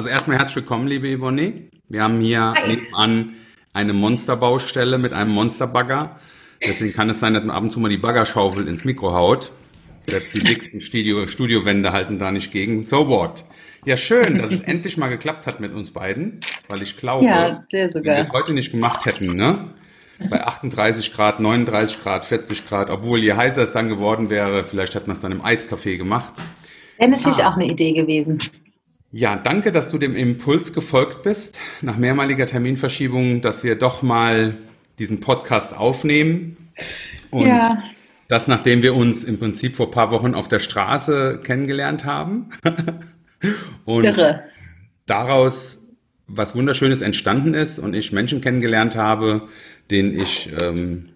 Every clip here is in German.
also erstmal herzlich willkommen, liebe Yvonne. Wir haben hier Hi. nebenan eine Monsterbaustelle mit einem Monsterbagger. Deswegen kann es sein, dass man ab und zu mal die Baggerschaufel ins Mikro haut. Selbst die dicksten Studio, Studiowände halten da nicht gegen. So what? Ja, schön, dass es endlich mal geklappt hat mit uns beiden, weil ich glaube, ja, wenn wir es heute nicht gemacht hätten, ne? Bei 38 Grad, 39 Grad, 40 Grad, obwohl je heißer es dann geworden wäre, vielleicht hätte man es dann im Eiscafé gemacht. Wäre natürlich ah. auch eine Idee gewesen. Ja, danke, dass du dem Impuls gefolgt bist, nach mehrmaliger Terminverschiebung, dass wir doch mal diesen Podcast aufnehmen. Und ja. das, nachdem wir uns im Prinzip vor paar Wochen auf der Straße kennengelernt haben. und Irre. daraus was Wunderschönes entstanden ist und ich Menschen kennengelernt habe, denen ich ähm,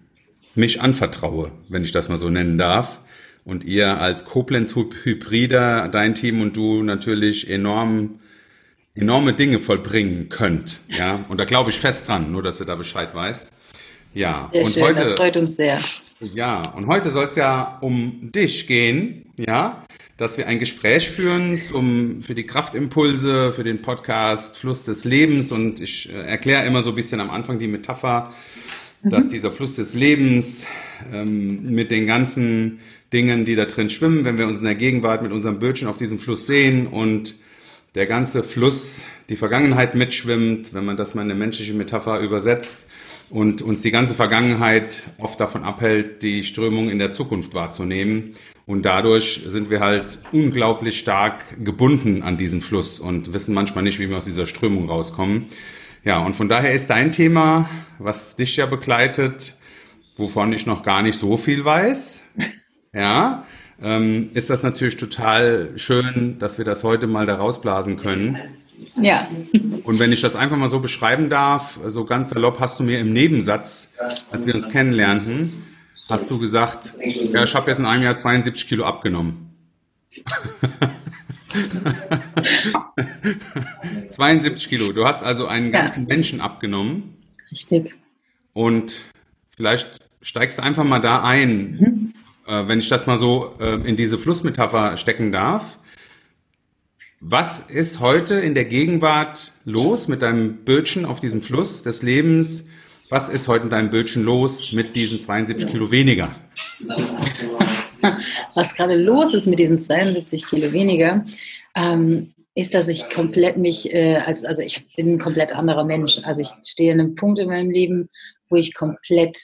mich anvertraue, wenn ich das mal so nennen darf. Und ihr als Koblenz-Hybrider, dein Team und du natürlich enorm, enorme Dinge vollbringen könnt. Ja, und da glaube ich fest dran, nur dass du da Bescheid weißt. Ja, sehr und schön, heute, das freut uns sehr. Ja, und heute soll es ja um dich gehen, ja, dass wir ein Gespräch führen zum, für die Kraftimpulse, für den Podcast Fluss des Lebens und ich äh, erkläre immer so ein bisschen am Anfang die Metapher, mhm. dass dieser Fluss des Lebens ähm, mit den ganzen Dingen, die da drin schwimmen, wenn wir uns in der Gegenwart mit unserem Bötchen auf diesem Fluss sehen und der ganze Fluss, die Vergangenheit mitschwimmt, wenn man das mal in eine menschliche Metapher übersetzt, und uns die ganze Vergangenheit oft davon abhält, die Strömung in der Zukunft wahrzunehmen. Und dadurch sind wir halt unglaublich stark gebunden an diesen Fluss und wissen manchmal nicht, wie wir aus dieser Strömung rauskommen. Ja, und von daher ist dein Thema, was dich ja begleitet, wovon ich noch gar nicht so viel weiß, ja, ähm, ist das natürlich total schön, dass wir das heute mal da rausblasen können. Ja. Und wenn ich das einfach mal so beschreiben darf, so ganz salopp hast du mir im Nebensatz, als wir uns kennenlernten, hast du gesagt, ja, ich habe jetzt in einem Jahr 72 Kilo abgenommen. 72 Kilo. Du hast also einen ganzen ja. Menschen abgenommen. Richtig. Und vielleicht steigst du einfach mal da ein, mhm. Äh, wenn ich das mal so äh, in diese Flussmetapher stecken darf. Was ist heute in der Gegenwart los mit deinem Bötchen auf diesem Fluss des Lebens? Was ist heute in deinem Bötchen los mit diesen 72 Kilo weniger? Was gerade los ist mit diesen 72 Kilo weniger, ähm, ist, dass ich komplett mich, äh, als, also ich bin ein komplett anderer Mensch. Also ich stehe an einem Punkt in meinem Leben, wo ich komplett,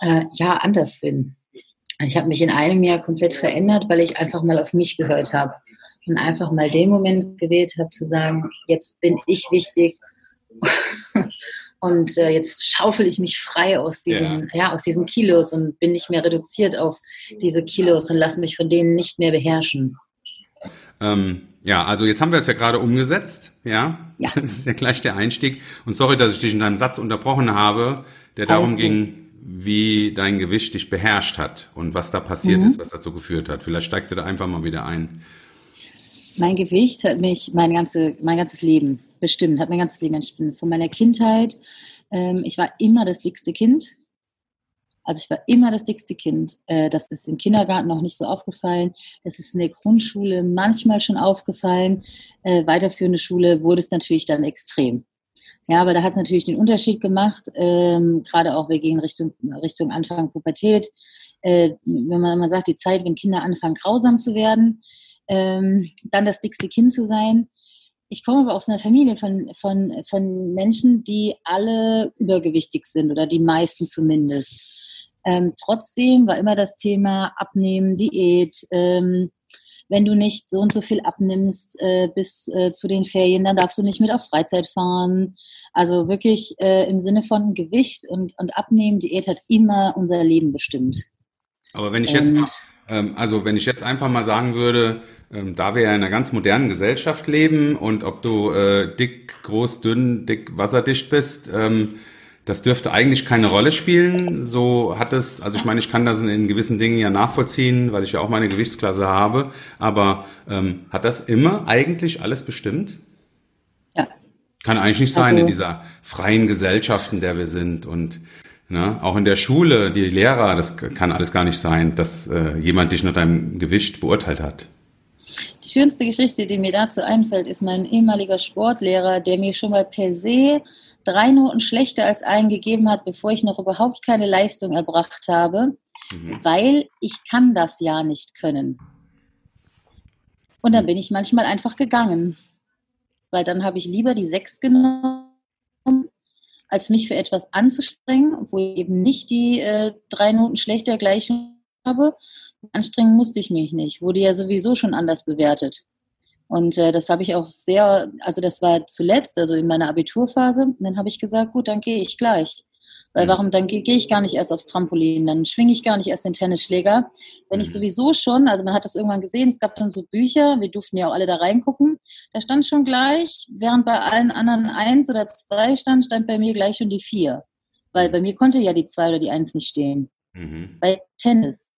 äh, ja, anders bin. Ich habe mich in einem Jahr komplett verändert, weil ich einfach mal auf mich gehört habe und einfach mal den Moment gewählt habe zu sagen, jetzt bin ich wichtig und äh, jetzt schaufel ich mich frei aus diesen, ja. ja. aus diesen Kilos und bin nicht mehr reduziert auf diese Kilos und lasse mich von denen nicht mehr beherrschen. Ähm, ja, also jetzt haben wir es ja gerade umgesetzt, ja? ja. Das ist ja gleich der Einstieg. Und sorry, dass ich dich in deinem Satz unterbrochen habe, der darum Alles ging, gut. Wie dein Gewicht dich beherrscht hat und was da passiert mhm. ist, was dazu geführt hat. Vielleicht steigst du da einfach mal wieder ein. Mein Gewicht hat mich mein, ganze, mein ganzes Leben bestimmt, hat mein ganzes Leben bestimmt. Von meiner Kindheit, ähm, ich war immer das dickste Kind. Also ich war immer das dickste Kind. Äh, das ist im Kindergarten noch nicht so aufgefallen. Das ist in der Grundschule manchmal schon aufgefallen. Äh, weiterführende Schule wurde es natürlich dann extrem. Ja, aber da hat es natürlich den Unterschied gemacht, ähm, gerade auch wir gehen Richtung, Richtung Anfang Pubertät. Äh, wenn man mal sagt, die Zeit, wenn Kinder anfangen, grausam zu werden, ähm, dann das dickste Kind zu sein. Ich komme aber aus einer Familie von, von, von Menschen, die alle übergewichtig sind oder die meisten zumindest. Ähm, trotzdem war immer das Thema Abnehmen, Diät. Ähm, wenn du nicht so und so viel abnimmst äh, bis äh, zu den Ferien, dann darfst du nicht mit auf Freizeit fahren. Also wirklich äh, im Sinne von Gewicht und, und Abnehmen, Diät hat immer unser Leben bestimmt. Aber wenn ich jetzt mal ähm, also wenn ich jetzt einfach mal sagen würde, ähm, da wir ja in einer ganz modernen Gesellschaft leben und ob du äh, dick, groß, dünn, dick, wasserdicht bist, ähm, das dürfte eigentlich keine Rolle spielen. So hat es, also ich meine, ich kann das in gewissen Dingen ja nachvollziehen, weil ich ja auch meine Gewichtsklasse habe, aber ähm, hat das immer eigentlich alles bestimmt? Ja. Kann eigentlich nicht sein also, in dieser freien Gesellschaft, in der wir sind und Ne? Auch in der Schule, die Lehrer, das kann alles gar nicht sein, dass äh, jemand dich nach deinem Gewicht beurteilt hat. Die schönste Geschichte, die mir dazu einfällt, ist mein ehemaliger Sportlehrer, der mir schon mal per se drei Noten schlechter als einen gegeben hat, bevor ich noch überhaupt keine Leistung erbracht habe, mhm. weil ich kann das ja nicht können. Und dann bin ich manchmal einfach gegangen, weil dann habe ich lieber die sechs genommen, als mich für etwas anzustrengen, wo ich eben nicht die äh, drei Noten schlechter Gleichung habe. Anstrengen musste ich mich nicht, wurde ja sowieso schon anders bewertet. Und äh, das habe ich auch sehr, also das war zuletzt, also in meiner Abiturphase. Und dann habe ich gesagt, gut, dann gehe ich gleich. Weil mhm. warum, dann gehe geh ich gar nicht erst aufs Trampolin, dann schwinge ich gar nicht erst den Tennisschläger. Wenn ich mhm. sowieso schon, also man hat das irgendwann gesehen, es gab dann so Bücher, wir durften ja auch alle da reingucken, da stand schon gleich, während bei allen anderen eins oder zwei stand, stand bei mir gleich schon die vier. Weil bei mir konnte ja die zwei oder die eins nicht stehen. Mhm. Bei Tennis.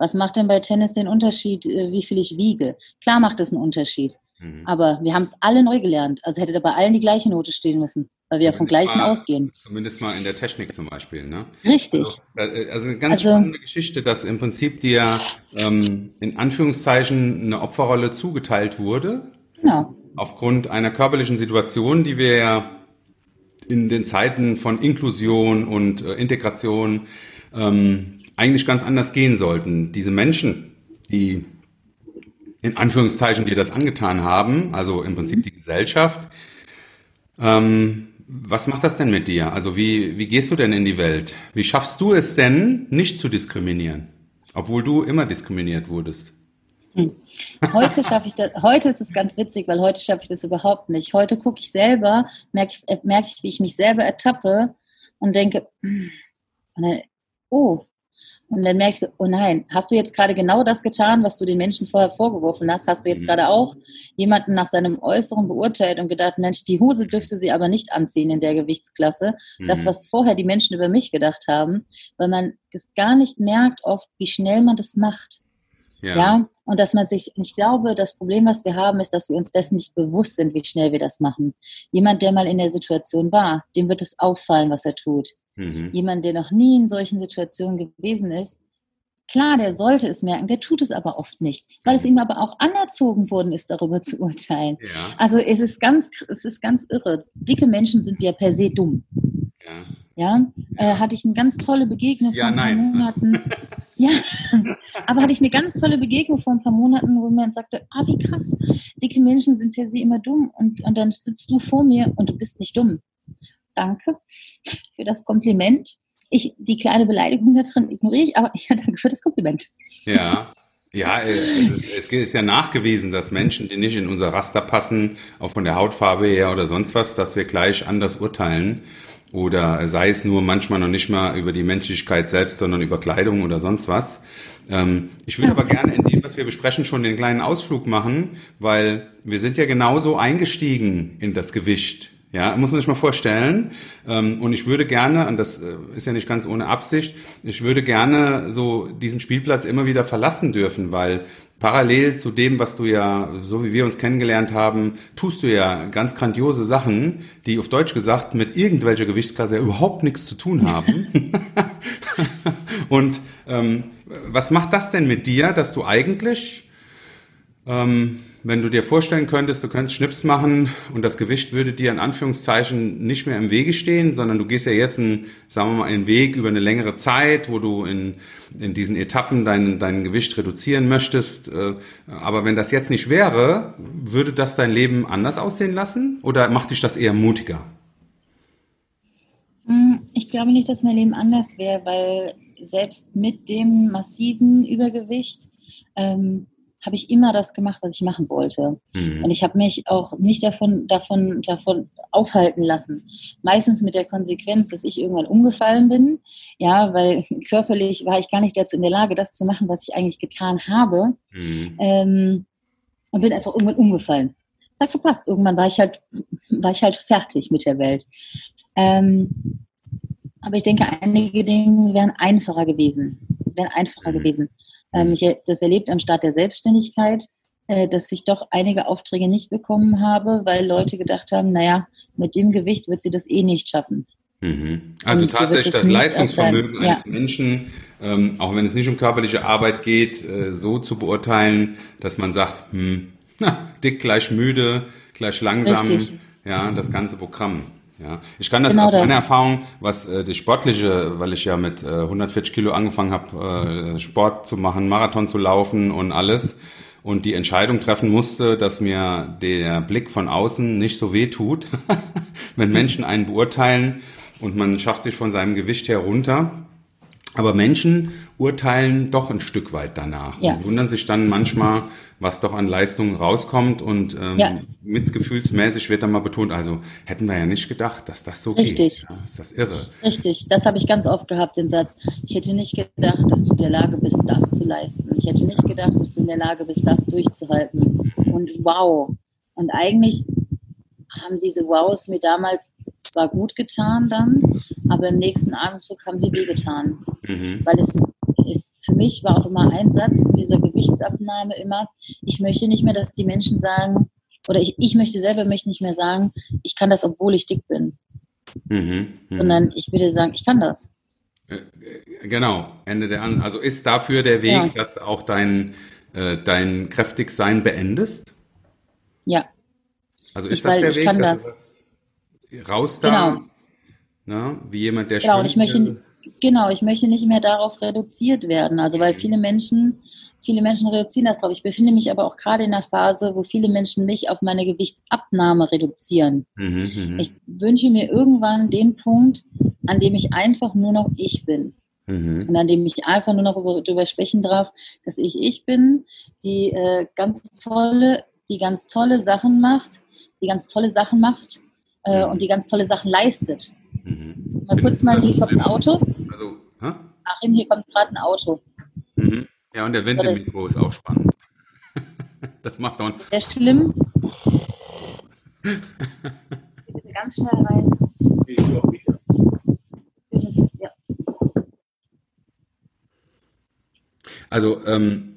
Was macht denn bei Tennis den Unterschied, äh, wie viel ich wiege? Klar macht es einen Unterschied. Mhm. Aber wir haben es alle neu gelernt. Also hätte da bei allen die gleiche Note stehen müssen, weil wir ja vom gleichen mal, ausgehen. Zumindest mal in der Technik zum Beispiel. Ne? Richtig. Also, äh, also eine ganz also, spannende Geschichte, dass im Prinzip dir ähm, in Anführungszeichen eine Opferrolle zugeteilt wurde. Genau. Aufgrund einer körperlichen Situation, die wir ja in den Zeiten von Inklusion und äh, Integration ähm, eigentlich ganz anders gehen sollten. Diese Menschen, die in Anführungszeichen dir das angetan haben, also im Prinzip die Gesellschaft, ähm, was macht das denn mit dir? Also wie, wie gehst du denn in die Welt? Wie schaffst du es denn, nicht zu diskriminieren, obwohl du immer diskriminiert wurdest? Hm. Heute schaffe ich das, heute ist es ganz witzig, weil heute schaffe ich das überhaupt nicht. Heute gucke ich selber, merke ich, merke ich, wie ich mich selber ertappe und denke, hm, oh, und dann merkst du, oh nein, hast du jetzt gerade genau das getan, was du den Menschen vorher vorgeworfen hast? Hast du jetzt mhm. gerade auch jemanden nach seinem Äußeren beurteilt und gedacht, Mensch, die Hose dürfte sie aber nicht anziehen in der Gewichtsklasse? Mhm. Das, was vorher die Menschen über mich gedacht haben, weil man es gar nicht merkt oft, wie schnell man das macht. Ja. ja. Und dass man sich, ich glaube, das Problem, was wir haben, ist, dass wir uns dessen nicht bewusst sind, wie schnell wir das machen. Jemand, der mal in der Situation war, dem wird es auffallen, was er tut. Mhm. Jemand, der noch nie in solchen Situationen gewesen ist, klar, der sollte es merken, der tut es aber oft nicht, weil es ihm aber auch anerzogen worden ist, darüber zu urteilen. Ja. Also es ist ganz, es ist ganz irre. Dicke Menschen sind ja per se dumm. Ja. Ja, äh, hatte ich eine ganz tolle Begegnung ja, vor ein paar nein. Monaten. ja, aber hatte ich eine ganz tolle Begegnung vor ein paar Monaten, wo man sagte, ah, wie krass, dicke Menschen sind per se immer dumm und, und dann sitzt du vor mir und du bist nicht dumm danke für das Kompliment. Ich, die kleine Beleidigung da drin ignoriere ich, aber ja, danke für das Kompliment. Ja, ja, äh, es ist, es ist, ja nachgewiesen, dass Menschen, die nicht in unser Raster passen, auch von der Hautfarbe her oder sonst was, dass wir gleich anders urteilen. Oder sei es nur manchmal noch nicht mal über die Menschlichkeit selbst, sondern über Kleidung oder sonst was. Ähm, ich würde aber gerne in dem, was wir besprechen, schon den kleinen Ausflug machen, weil wir sind ja genauso eingestiegen in das Gewicht ja, muss man sich mal vorstellen. Ähm, und ich würde gerne, und das äh, ist ja nicht ganz ohne Absicht, ich würde gerne so diesen Spielplatz immer wieder verlassen dürfen, weil parallel zu dem, was du ja, so wie wir uns kennengelernt haben, tust du ja ganz grandiose Sachen, die auf Deutsch gesagt mit irgendwelcher Gewichtsklasse überhaupt nichts zu tun haben. und ähm, was macht das denn mit dir, dass du eigentlich ähm, wenn du dir vorstellen könntest, du könntest Schnips machen und das Gewicht würde dir in Anführungszeichen nicht mehr im Wege stehen, sondern du gehst ja jetzt einen, sagen wir mal, einen Weg über eine längere Zeit, wo du in, in diesen Etappen dein, dein Gewicht reduzieren möchtest. Äh, aber wenn das jetzt nicht wäre, würde das dein Leben anders aussehen lassen oder macht dich das eher mutiger? Hm, ich glaube nicht, dass mein Leben anders wäre, weil selbst mit dem massiven Übergewicht ähm, habe ich immer das gemacht, was ich machen wollte. Mhm. Und ich habe mich auch nicht davon, davon, davon aufhalten lassen. Meistens mit der Konsequenz, dass ich irgendwann umgefallen bin. Ja, weil körperlich war ich gar nicht dazu in der Lage, das zu machen, was ich eigentlich getan habe. Mhm. Ähm, und bin einfach irgendwann umgefallen. Sag verpasst. Irgendwann war ich halt, war ich halt fertig mit der Welt. Ähm, aber ich denke, einige Dinge wären einfacher gewesen. Wären einfacher mhm. gewesen. Ähm, ich das erlebt am Start der Selbstständigkeit, äh, dass ich doch einige Aufträge nicht bekommen habe, weil Leute gedacht haben, naja, mit dem Gewicht wird sie das eh nicht schaffen. Mhm. Also Und tatsächlich das Leistungsvermögen eines ja. Menschen ähm, auch wenn es nicht um körperliche Arbeit geht, äh, so zu beurteilen, dass man sagt, hm, dick gleich müde, gleich langsam, Richtig. ja, das ganze Programm. Ja, ich kann das genau aus das. meiner Erfahrung, was äh, die sportliche, weil ich ja mit äh, 140 Kilo angefangen habe, äh, Sport zu machen, Marathon zu laufen und alles und die Entscheidung treffen musste, dass mir der Blick von außen nicht so weh tut, wenn Menschen einen beurteilen und man schafft sich von seinem Gewicht herunter. Aber Menschen urteilen doch ein Stück weit danach ja. und wundern sich dann manchmal, was doch an Leistungen rauskommt und ähm, ja. mitgefühlsmäßig wird dann mal betont, also hätten wir ja nicht gedacht, dass das so Richtig. geht. Ja, ist das irre? Richtig, das habe ich ganz oft gehabt, den Satz, ich hätte nicht gedacht, dass du in der Lage bist, das zu leisten. Ich hätte nicht gedacht, dass du in der Lage bist, das durchzuhalten. Und wow. Und eigentlich haben diese Wows mir damals zwar gut getan dann, aber im nächsten Atemzug haben sie wehgetan. Mhm. Weil es ist, für mich war auch immer ein Satz in dieser Gewichtsabnahme immer, ich möchte nicht mehr, dass die Menschen sagen, oder ich, ich möchte selber möchte nicht mehr sagen, ich kann das, obwohl ich dick bin. Mhm. Mhm. Sondern ich würde sagen, ich kann das. Äh, äh, genau, Ende der An Also ist dafür der Weg, ja. dass auch dein, äh, dein Kräftigsein beendest? Ja. Also ist ich, das der Weg, dass das. du raus da, genau. na, wie jemand, der genau, schwimmt? Ich möchte, genau, ich möchte nicht mehr darauf reduziert werden. Also weil viele Menschen, viele Menschen reduzieren das drauf. Ich befinde mich aber auch gerade in einer Phase, wo viele Menschen mich auf meine Gewichtsabnahme reduzieren. Mhm, mhm. ich wünsche mir irgendwann den Punkt, an dem ich einfach nur noch ich bin. Mhm. Und an dem ich einfach nur noch darüber sprechen darf, dass ich ich bin, die äh, ganz tolle, die ganz tolle Sachen macht, die ganz tolle Sachen macht äh, mhm. und die ganz tolle Sachen leistet. Mhm. Mal kurz mal, hier kommt ein Auto. Also, hä? Achim, hier kommt gerade ein Auto. Mhm. Ja, und der Wind im Mikro ist auch spannend. das macht doch. Sehr schlimm. Bitte ganz schnell rein. Ich auch Also ähm,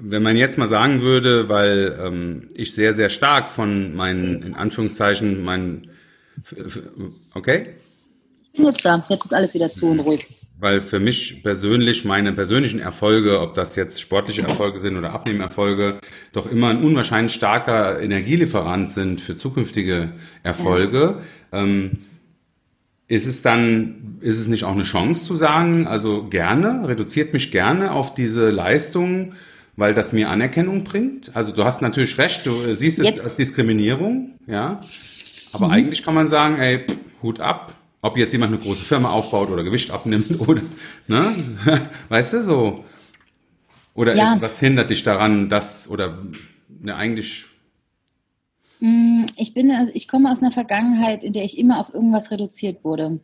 wenn man jetzt mal sagen würde, weil ähm, ich sehr, sehr stark von meinen, in Anführungszeichen, meinen, okay? Ich bin jetzt da, jetzt ist alles wieder zu und ruhig. Weil für mich persönlich meine persönlichen Erfolge, ob das jetzt sportliche Erfolge sind oder Abnehmerfolge, doch immer ein unwahrscheinlich starker Energielieferant sind für zukünftige Erfolge. Ja. Ähm, ist es dann, ist es nicht auch eine Chance zu sagen, also gerne, reduziert mich gerne auf diese Leistung, weil das mir Anerkennung bringt? Also du hast natürlich recht, du siehst Jetzt. es als Diskriminierung, ja. Aber mhm. eigentlich kann man sagen, ey, pff, Hut ab, ob jetzt jemand eine große Firma aufbaut oder Gewicht abnimmt oder, ne? Weißt du, so. Oder ja. ist, was hindert dich daran, dass, oder, ne, eigentlich ich bin, also ich komme aus einer Vergangenheit, in der ich immer auf irgendwas reduziert wurde.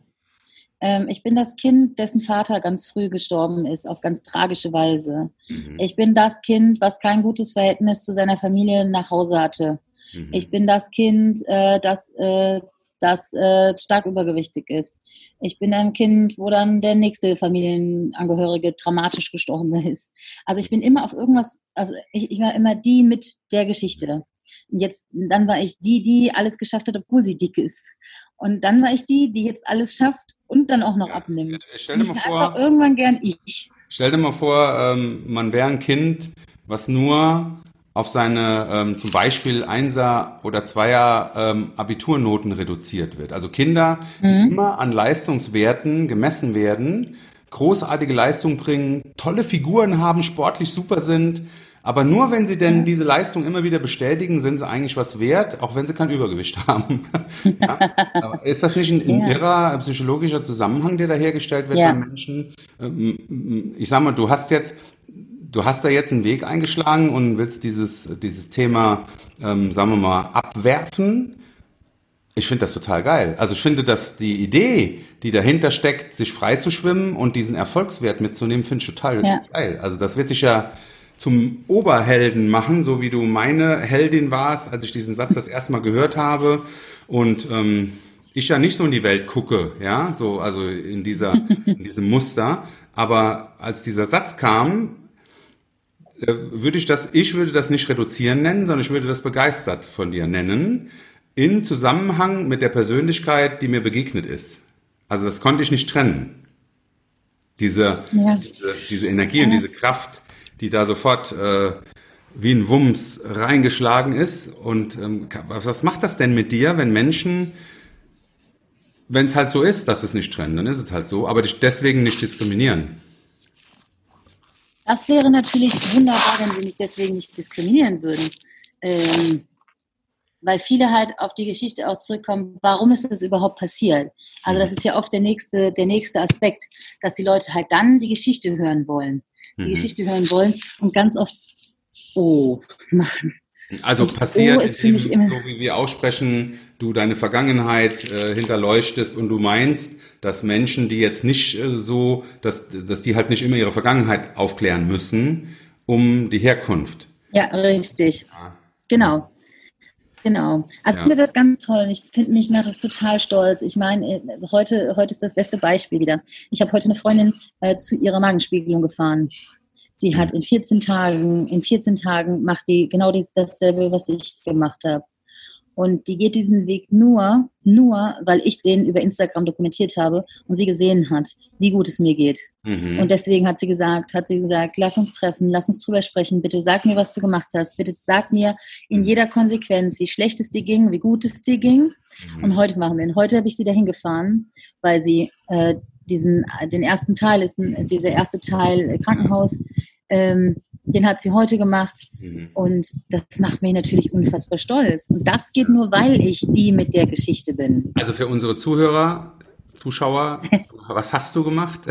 Ähm, ich bin das Kind, dessen Vater ganz früh gestorben ist, auf ganz tragische Weise. Mhm. Ich bin das Kind, was kein gutes Verhältnis zu seiner Familie nach Hause hatte. Mhm. Ich bin das Kind, äh, das, äh, das äh, stark übergewichtig ist. Ich bin ein Kind, wo dann der nächste Familienangehörige dramatisch gestorben ist. Also ich bin immer auf irgendwas, also ich, ich war immer die mit der Geschichte. Jetzt, dann war ich die, die alles geschafft hat, obwohl sie dick ist. Und dann war ich die, die jetzt alles schafft und dann auch noch ja, abnimmt. Stell dir mal vor, einfach irgendwann gern ich. Stell dir mal vor, ähm, man wäre ein Kind, was nur auf seine ähm, zum Beispiel Einser- oder Zweier ähm, Abiturnoten reduziert wird. Also Kinder, die mhm. immer an Leistungswerten gemessen werden, großartige Leistungen bringen, tolle Figuren haben, sportlich super sind, aber nur wenn sie denn diese Leistung immer wieder bestätigen, sind sie eigentlich was wert, auch wenn sie kein Übergewicht haben. ja? ist das nicht ein, ja. irrer psychologischer Zusammenhang, der da hergestellt wird ja. bei Menschen? Ähm, ich sag mal, du hast jetzt, du hast da jetzt einen Weg eingeschlagen und willst dieses, dieses Thema, ähm, sagen wir mal, abwerfen. Ich finde das total geil. Also ich finde, dass die Idee, die dahinter steckt, sich frei zu schwimmen und diesen Erfolgswert mitzunehmen, finde ich total ja. geil. Also das wird dich ja zum Oberhelden machen, so wie du meine Heldin warst, als ich diesen Satz das erste Mal gehört habe und ähm, ich ja nicht so in die Welt gucke, ja, so also in dieser in diesem Muster, aber als dieser Satz kam, äh, würde ich das, ich würde das nicht reduzieren nennen, sondern ich würde das begeistert von dir nennen, in Zusammenhang mit der Persönlichkeit, die mir begegnet ist. Also das konnte ich nicht trennen. Diese, ja. diese, diese, Energie ja. und diese Kraft, die da sofort äh, wie ein Wumms reingeschlagen ist. Und ähm, was macht das denn mit dir, wenn Menschen, wenn es halt so ist, dass es nicht trennen, dann ist es halt so, aber dich deswegen nicht diskriminieren? Das wäre natürlich wunderbar, wenn sie mich deswegen nicht diskriminieren würden. Ähm, weil viele halt auf die Geschichte auch zurückkommen, warum ist das überhaupt passiert? Also das ist ja oft der nächste, der nächste Aspekt, dass die Leute halt dann die Geschichte hören wollen. Die mhm. Geschichte hören wollen und ganz oft Oh machen. Also und passiert, oh ist für mich immer, so wie wir aussprechen, du deine Vergangenheit äh, hinterleuchtest und du meinst, dass Menschen, die jetzt nicht äh, so, dass, dass die halt nicht immer ihre Vergangenheit aufklären müssen, um die Herkunft. Ja, richtig. Ja. Genau. Genau. Also ja. ich finde das ganz toll. Ich finde mich macht das total stolz. Ich meine, äh, heute, heute ist das beste Beispiel wieder. Ich habe heute eine Freundin äh, zu ihrer Magenspiegelung gefahren. Die hat in 14 Tagen, in 14 Tagen macht die genau dies, dasselbe, was ich gemacht habe. Und die geht diesen Weg nur, nur, weil ich den über Instagram dokumentiert habe und sie gesehen hat, wie gut es mir geht. Mhm. Und deswegen hat sie gesagt, hat sie gesagt, lass uns treffen, lass uns drüber sprechen, bitte sag mir, was du gemacht hast, bitte sag mir in mhm. jeder Konsequenz, wie schlecht es dir ging, wie gut es dir ging. Mhm. Und heute machen wir ihn. Heute habe ich sie dahin gefahren, weil sie äh, diesen, den ersten Teil ist, dieser erste Teil Krankenhaus, ähm, den hat sie heute gemacht mhm. und das macht mich natürlich unfassbar stolz. Und das geht nur, weil ich die mit der Geschichte bin. Also für unsere Zuhörer, Zuschauer, was hast du gemacht?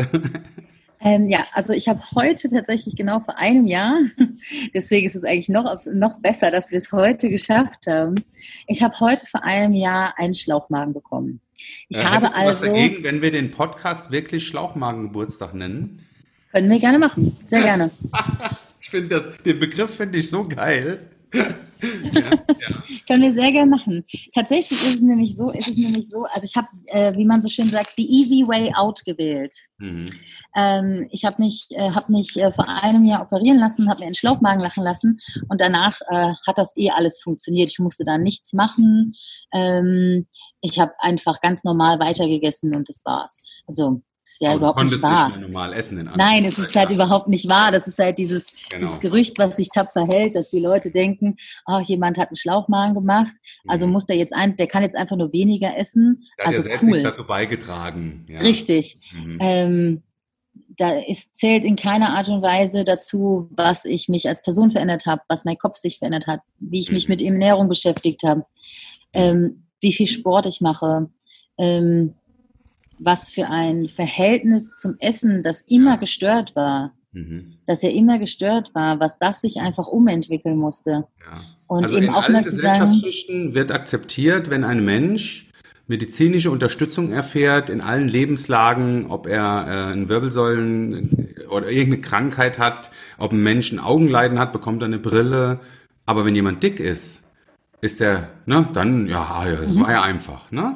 Ähm, ja, also ich habe heute tatsächlich genau vor einem Jahr, deswegen ist es eigentlich noch, noch besser, dass wir es heute geschafft haben. Ich habe heute vor einem Jahr einen Schlauchmagen bekommen. Ich äh, habe also. Was dagegen, wenn wir den Podcast wirklich Schlauchmagengeburtstag nennen? Können wir gerne machen. Sehr gerne. ich finde das, den Begriff finde ich so geil. ja, ja. Können wir sehr gerne machen. Tatsächlich ist es nämlich so, ist es nämlich so, also ich habe, äh, wie man so schön sagt, the easy way out gewählt. Mhm. Ähm, ich habe mich, äh, hab mich äh, vor einem Jahr operieren lassen, habe mir einen Schlauchmagen lachen lassen und danach äh, hat das eh alles funktioniert. Ich musste da nichts machen. Ähm, ich habe einfach ganz normal weitergegessen und das war's. Also ist ja Aber überhaupt nicht wahr. Mehr normal essen in Nein, es ist halt überhaupt nicht wahr. Das ist halt dieses, genau. dieses Gerücht, was sich tapfer hält, dass die Leute denken, oh, jemand hat einen Schlauchmagen gemacht, also mhm. muss der jetzt ein, der kann jetzt einfach nur weniger essen. Der also hat cool. dazu beigetragen. Ja. Richtig. Mhm. Ähm, da ist, zählt in keiner Art und Weise dazu, was ich mich als Person verändert habe, was mein Kopf sich verändert hat, wie ich mich mhm. mit Ernährung beschäftigt habe, ähm, wie viel Sport ich mache, ähm, was für ein Verhältnis zum Essen, das immer gestört war. Mhm. Dass er immer gestört war, was das sich einfach umentwickeln musste. Ja. Und also eben in auch allen mal zu sagen, wird akzeptiert, wenn ein Mensch medizinische Unterstützung erfährt in allen Lebenslagen, ob er äh, einen Wirbelsäulen oder irgendeine Krankheit hat, ob ein Mensch ein Augenleiden hat, bekommt er eine Brille. Aber wenn jemand dick ist, ist der, ne, dann, ja, das mhm. war ja einfach, ne?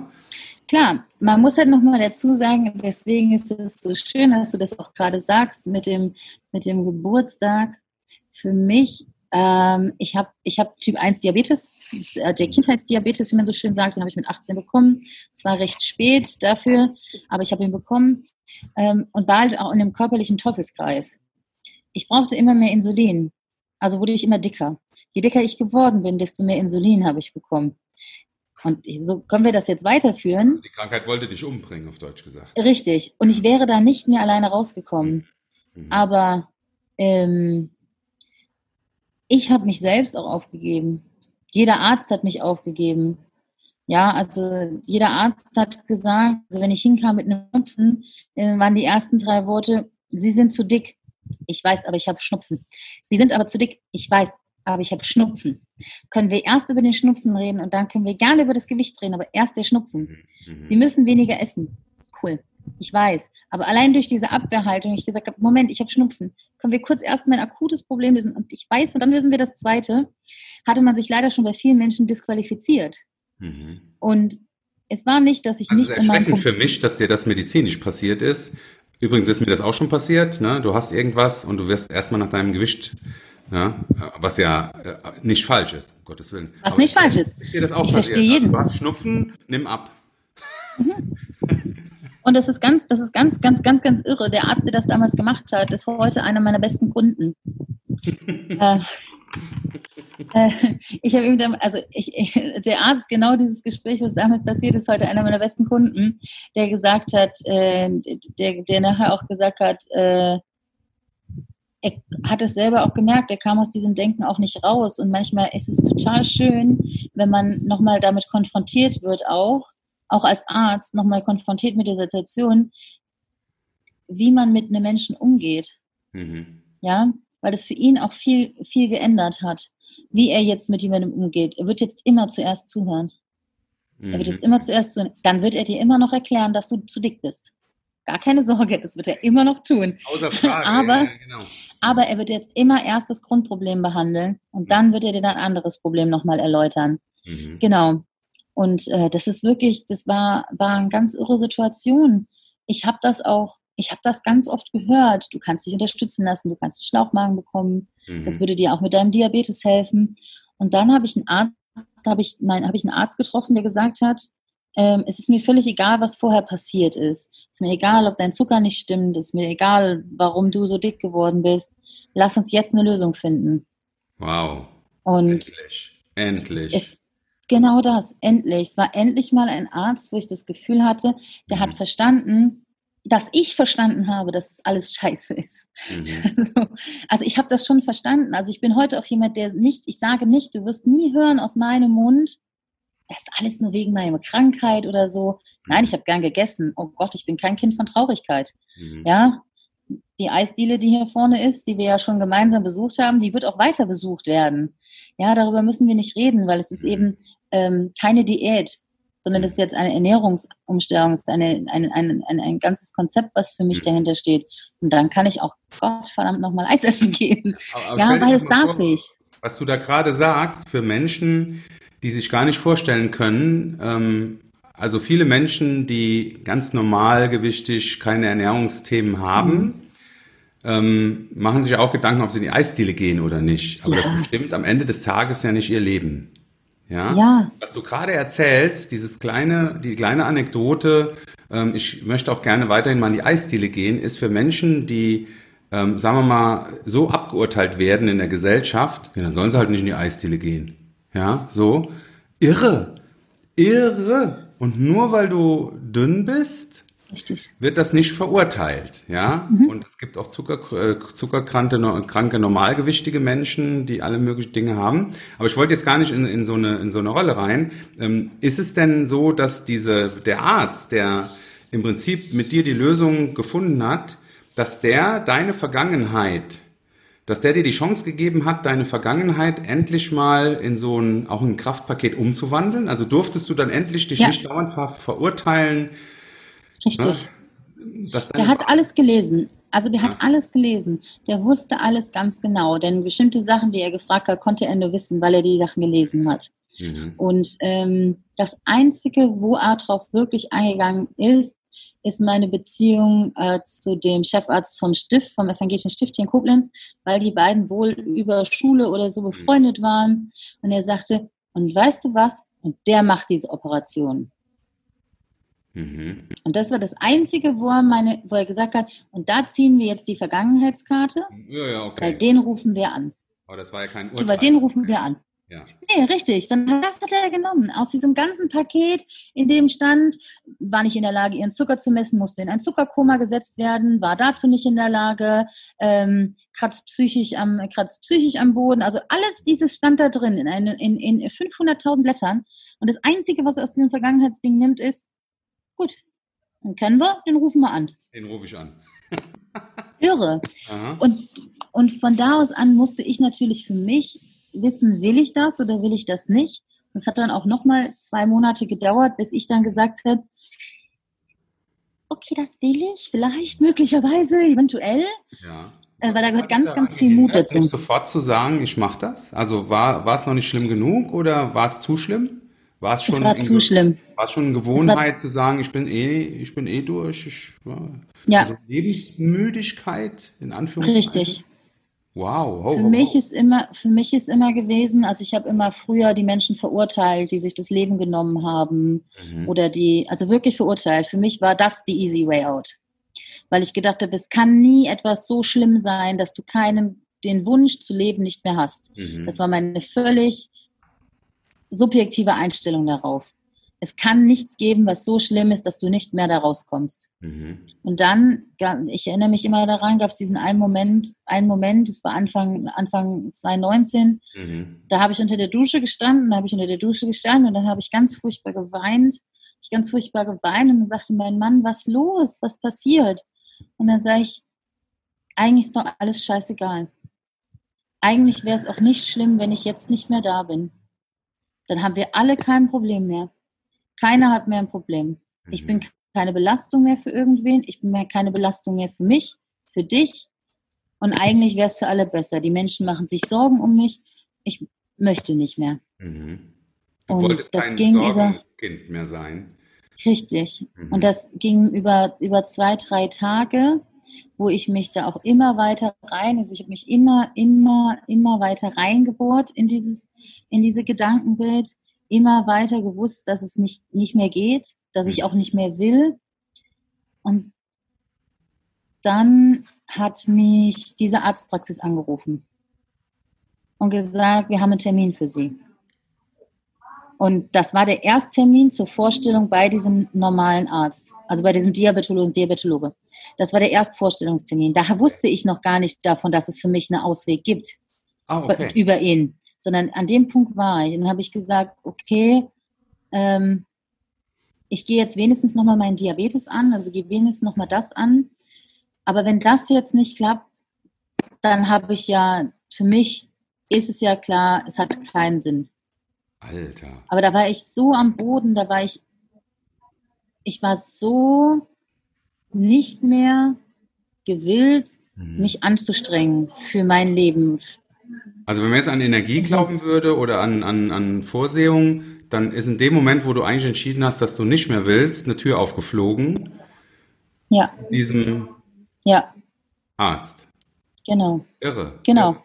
Klar, man muss halt nochmal dazu sagen, deswegen ist es so schön, dass du das auch gerade sagst mit dem, mit dem Geburtstag. Für mich, ähm, ich habe ich hab Typ 1 Diabetes, äh, der Kindheitsdiabetes, wie man so schön sagt, den habe ich mit 18 bekommen. Zwar recht spät dafür, aber ich habe ihn bekommen ähm, und war halt auch in einem körperlichen Teufelskreis. Ich brauchte immer mehr Insulin, also wurde ich immer dicker. Je dicker ich geworden bin, desto mehr Insulin habe ich bekommen. Und ich, so können wir das jetzt weiterführen. Also die Krankheit wollte dich umbringen, auf Deutsch gesagt. Richtig. Und ich wäre da nicht mehr alleine rausgekommen. Mhm. Aber ähm, ich habe mich selbst auch aufgegeben. Jeder Arzt hat mich aufgegeben. Ja, also jeder Arzt hat gesagt, also wenn ich hinkam mit einem Schnupfen, dann waren die ersten drei Worte, Sie sind zu dick. Ich weiß, aber ich habe Schnupfen. Sie sind aber zu dick. Ich weiß, aber ich habe Schnupfen. Können wir erst über den Schnupfen reden und dann können wir gerne über das Gewicht reden, aber erst der Schnupfen. Mhm. Sie müssen weniger essen. Cool. Ich weiß. Aber allein durch diese Abwehrhaltung, ich gesagt habe, Moment, ich habe Schnupfen. Können wir kurz erst mein akutes Problem lösen? Und ich weiß, und dann lösen wir das zweite, hatte man sich leider schon bei vielen Menschen disqualifiziert. Mhm. Und es war nicht, dass ich also nicht in meinem für mich, dass dir das medizinisch passiert ist. Übrigens ist mir das auch schon passiert. Ne? Du hast irgendwas und du wirst erstmal nach deinem Gewicht ja, was ja äh, nicht falsch ist, um Gottes Willen. Was Aber nicht falsch ist. Ich, ich verstehe jeden. Hast Schnupfen, nimm ab. Mhm. Und das ist ganz, das ist ganz, ganz, ganz, ganz irre. Der Arzt, der das damals gemacht hat, ist heute einer meiner besten Kunden. äh, äh, ich habe ihm, also ich, der Arzt, genau dieses Gespräch, was damals passiert ist, heute einer meiner besten Kunden, der gesagt hat, äh, der, der nachher auch gesagt hat, äh, er hat es selber auch gemerkt, er kam aus diesem Denken auch nicht raus. Und manchmal ist es total schön, wenn man nochmal damit konfrontiert wird, auch, auch als Arzt, nochmal konfrontiert mit der Situation, wie man mit einem Menschen umgeht. Mhm. Ja, weil das für ihn auch viel, viel geändert hat, wie er jetzt mit jemandem umgeht. Er wird jetzt immer zuerst zuhören. Mhm. Er wird jetzt mhm. immer zuerst zuhören. Dann wird er dir immer noch erklären, dass du zu dick bist. Gar keine Sorge, das wird er immer noch tun. Außer Frage. aber, ja, genau. aber er wird jetzt immer erst das Grundproblem behandeln und mhm. dann wird er dir ein anderes Problem nochmal erläutern. Mhm. Genau. Und äh, das ist wirklich, das war, war eine ganz irre Situation. Ich habe das auch, ich habe das ganz oft gehört. Du kannst dich unterstützen lassen, du kannst einen Schlauchmagen bekommen. Mhm. Das würde dir auch mit deinem Diabetes helfen. Und dann habe ich einen Arzt, habe ich, mein, hab ich einen Arzt getroffen, der gesagt hat, ähm, es ist mir völlig egal, was vorher passiert ist. Es ist mir egal, ob dein Zucker nicht stimmt. Es ist mir egal, warum du so dick geworden bist. Lass uns jetzt eine Lösung finden. Wow. Und endlich. Endlich. Es, genau das. Endlich. Es war endlich mal ein Arzt, wo ich das Gefühl hatte, der mhm. hat verstanden, dass ich verstanden habe, dass es alles scheiße ist. Mhm. Also, also, ich habe das schon verstanden. Also ich bin heute auch jemand, der nicht, ich sage nicht, du wirst nie hören aus meinem Mund, das ist alles nur wegen meiner Krankheit oder so. Nein, ich habe gern gegessen. Oh Gott, ich bin kein Kind von Traurigkeit. Mhm. Ja, die Eisdiele, die hier vorne ist, die wir ja schon gemeinsam besucht haben, die wird auch weiter besucht werden. Ja, darüber müssen wir nicht reden, weil es ist mhm. eben ähm, keine Diät, sondern das ist jetzt eine Ernährungsumstellung, es ist eine, eine, ein, ein, ein ganzes Konzept, was für mich mhm. dahinter steht. Und dann kann ich auch Gott verdammt nochmal Eis essen gehen. Aber, aber ja, weil es darf vor, ich. Was du da gerade sagst, für Menschen, die sich gar nicht vorstellen können. Ähm, also viele Menschen, die ganz normalgewichtig keine Ernährungsthemen haben, mhm. ähm, machen sich auch Gedanken, ob sie in die Eisdiele gehen oder nicht. Aber ja. das bestimmt am Ende des Tages ja nicht ihr Leben. Ja? ja. Was du gerade erzählst, dieses kleine, die kleine Anekdote, ähm, ich möchte auch gerne weiterhin mal in die Eisdiele gehen, ist für Menschen, die ähm, sagen wir mal, so abgeurteilt werden in der Gesellschaft, ja, dann sollen sie halt nicht in die Eisdiele gehen. Ja, so. Irre. Irre. Und nur weil du dünn bist, Richtig. wird das nicht verurteilt, ja. Mhm. Und es gibt auch Zucker, äh, zuckerkranke, kranke, normalgewichtige Menschen, die alle möglichen Dinge haben. Aber ich wollte jetzt gar nicht in, in, so, eine, in so eine Rolle rein. Ähm, ist es denn so, dass diese, der Arzt, der im Prinzip mit dir die Lösung gefunden hat, dass der deine Vergangenheit dass der dir die Chance gegeben hat, deine Vergangenheit endlich mal in so ein, auch ein Kraftpaket umzuwandeln? Also durftest du dann endlich dich ja. nicht dauernd ver verurteilen? Richtig. Ne? der hat alles gelesen. Also der ja. hat alles gelesen. Der wusste alles ganz genau. Denn bestimmte Sachen, die er gefragt hat, konnte er nur wissen, weil er die Sachen gelesen hat. Mhm. Und ähm, das Einzige, wo er drauf wirklich eingegangen ist, ist meine Beziehung äh, zu dem Chefarzt vom Stift, vom Evangelischen Stift hier in Koblenz, weil die beiden wohl über Schule oder so befreundet waren. Und er sagte, und weißt du was? Und der macht diese Operation. Mhm. Und das war das Einzige, wo er, meine, wo er gesagt hat, und da ziehen wir jetzt die Vergangenheitskarte, ja, ja, okay. weil den rufen wir an. Aber das war ja kein Urteil. Weil den rufen wir an. Ja. Nee, richtig. Sondern das hat er genommen. Aus diesem ganzen Paket, in dem stand, war nicht in der Lage, ihren Zucker zu messen, musste in ein Zuckerkoma gesetzt werden, war dazu nicht in der Lage, ähm, kratzt, psychisch am, kratzt psychisch am Boden. Also alles dieses stand da drin in, eine, in, in 500.000 Blättern. Und das Einzige, was er aus diesem Vergangenheitsding nimmt, ist, gut, den kennen wir, den rufen wir an. Den rufe ich an. Irre. Und, und von da aus an musste ich natürlich für mich wissen, will ich das oder will ich das nicht. Das hat dann auch nochmal zwei Monate gedauert, bis ich dann gesagt habe, okay, das will ich, vielleicht, möglicherweise, eventuell. Ja. Äh, weil da gehört ganz, ganz viel Mut dazu. Sofort zu sagen, ich mache das? Also war, war es noch nicht schlimm genug oder war es zu schlimm? War es schon, es war zu schlimm. War es schon eine Gewohnheit war, zu sagen, ich bin eh, ich bin eh durch? Ich, ja. Also Lebensmüdigkeit in Anführungszeichen? Richtig. Wow. Oh, für oh, mich oh. ist immer, für mich ist immer gewesen, also ich habe immer früher die Menschen verurteilt, die sich das Leben genommen haben Mhm. oder die, also wirklich verurteilt. Für mich war das die easy way out. Weil ich gedacht habe, es kann nie etwas so schlimm sein, dass du keinen, den Wunsch zu leben nicht mehr hast. Mhm. Das war meine völlig subjektive Einstellung darauf. Es kann nichts geben, was so schlimm ist, dass du nicht mehr da rauskommst. Mhm. Und dann, ich erinnere mich immer daran, gab es diesen einen Moment, einen Moment, das war Anfang, Anfang 2019, Mhm. da habe ich unter der Dusche gestanden, da habe ich unter der Dusche gestanden und dann habe ich ganz furchtbar geweint. Ich ganz furchtbar geweint und dann sagte mein Mann, was los, was passiert? Und dann sage ich, eigentlich ist doch alles scheißegal. Eigentlich wäre es auch nicht schlimm, wenn ich jetzt nicht mehr da bin. Dann haben wir alle kein Problem mehr. Keiner hat mehr ein Problem. Ich Mhm. bin keine Belastung mehr für irgendwen. Ich bin mehr keine Belastung mehr für mich, für dich. Und eigentlich wäre es für alle besser. Die Menschen machen sich Sorgen um mich. Ich möchte nicht mehr. Mhm. Du Und wolltest das kein ging über- Sorgenkind mehr sein. Richtig. Mhm. Und das ging über, über zwei, drei Tage, wo ich mich da auch immer weiter rein, also ich habe mich immer, immer, immer weiter reingebohrt in dieses, in diese Gedankenwelt, immer weiter gewusst, dass es nicht, nicht mehr geht, dass ich Mhm. auch nicht mehr will. Und dann hat mich diese Arztpraxis angerufen und gesagt, wir haben einen Termin für Sie. Und das war der Ersttermin zur Vorstellung bei diesem normalen Arzt, also bei diesem Diabetologen, Diabetologe. Das war der Erstvorstellungstermin. Da wusste ich noch gar nicht davon, dass es für mich einen Ausweg gibt Ah, okay. über ihn, sondern an dem Punkt war ich. Und dann habe ich gesagt, okay, ähm, ich gehe jetzt wenigstens nochmal meinen Diabetes an, also gehe wenigstens nochmal das an. Aber wenn das jetzt nicht klappt, dann habe ich ja, für mich ist es ja klar, es hat keinen Sinn. Alter. Aber da war ich so am Boden, da war ich, ich war so nicht mehr gewillt, Mhm. mich anzustrengen für mein Leben. Also wenn man jetzt an Energie glauben würde oder an, an, an Vorsehung, dann ist in dem Moment, wo du eigentlich entschieden hast, dass du nicht mehr willst, eine Tür aufgeflogen, Ja, diesem ja, Arzt. genau, Irre. genau. Irre.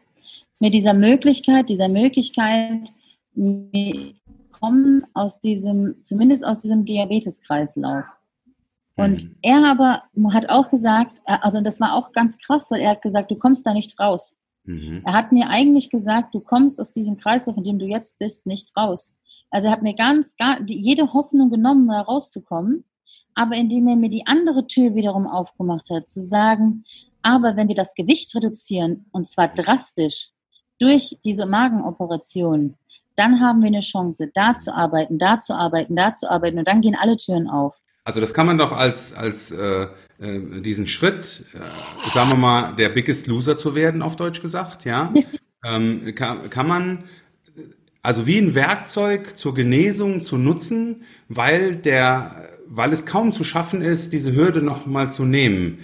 Mit dieser Möglichkeit, dieser Möglichkeit, wir kommen aus diesem, zumindest aus diesem Diabeteskreislauf. Und Mhm. er aber hat auch gesagt, äh, also das war auch ganz krass, weil er hat gesagt, du kommst da nicht raus. Mhm. Er hat mir eigentlich gesagt, du kommst aus diesem Kreislauf, in dem du jetzt bist, nicht raus. Also er hat mir ganz, gar, jede Hoffnung genommen, da rauszukommen, aber indem er mir die andere Tür wiederum aufgemacht hat, zu sagen, aber wenn wir das Gewicht reduzieren, und zwar drastisch, durch diese Magenoperation, dann haben wir eine Chance, da zu arbeiten, da zu arbeiten, da zu arbeiten, und dann gehen alle Türen auf. Also das kann man doch als, als äh, äh, diesen Schritt, äh, sagen wir mal, der Biggest Loser zu werden, auf Deutsch gesagt, ja, ähm, kann, kann man also wie ein Werkzeug zur Genesung zu nutzen, weil der, weil es kaum zu schaffen ist, diese Hürde noch mal zu nehmen.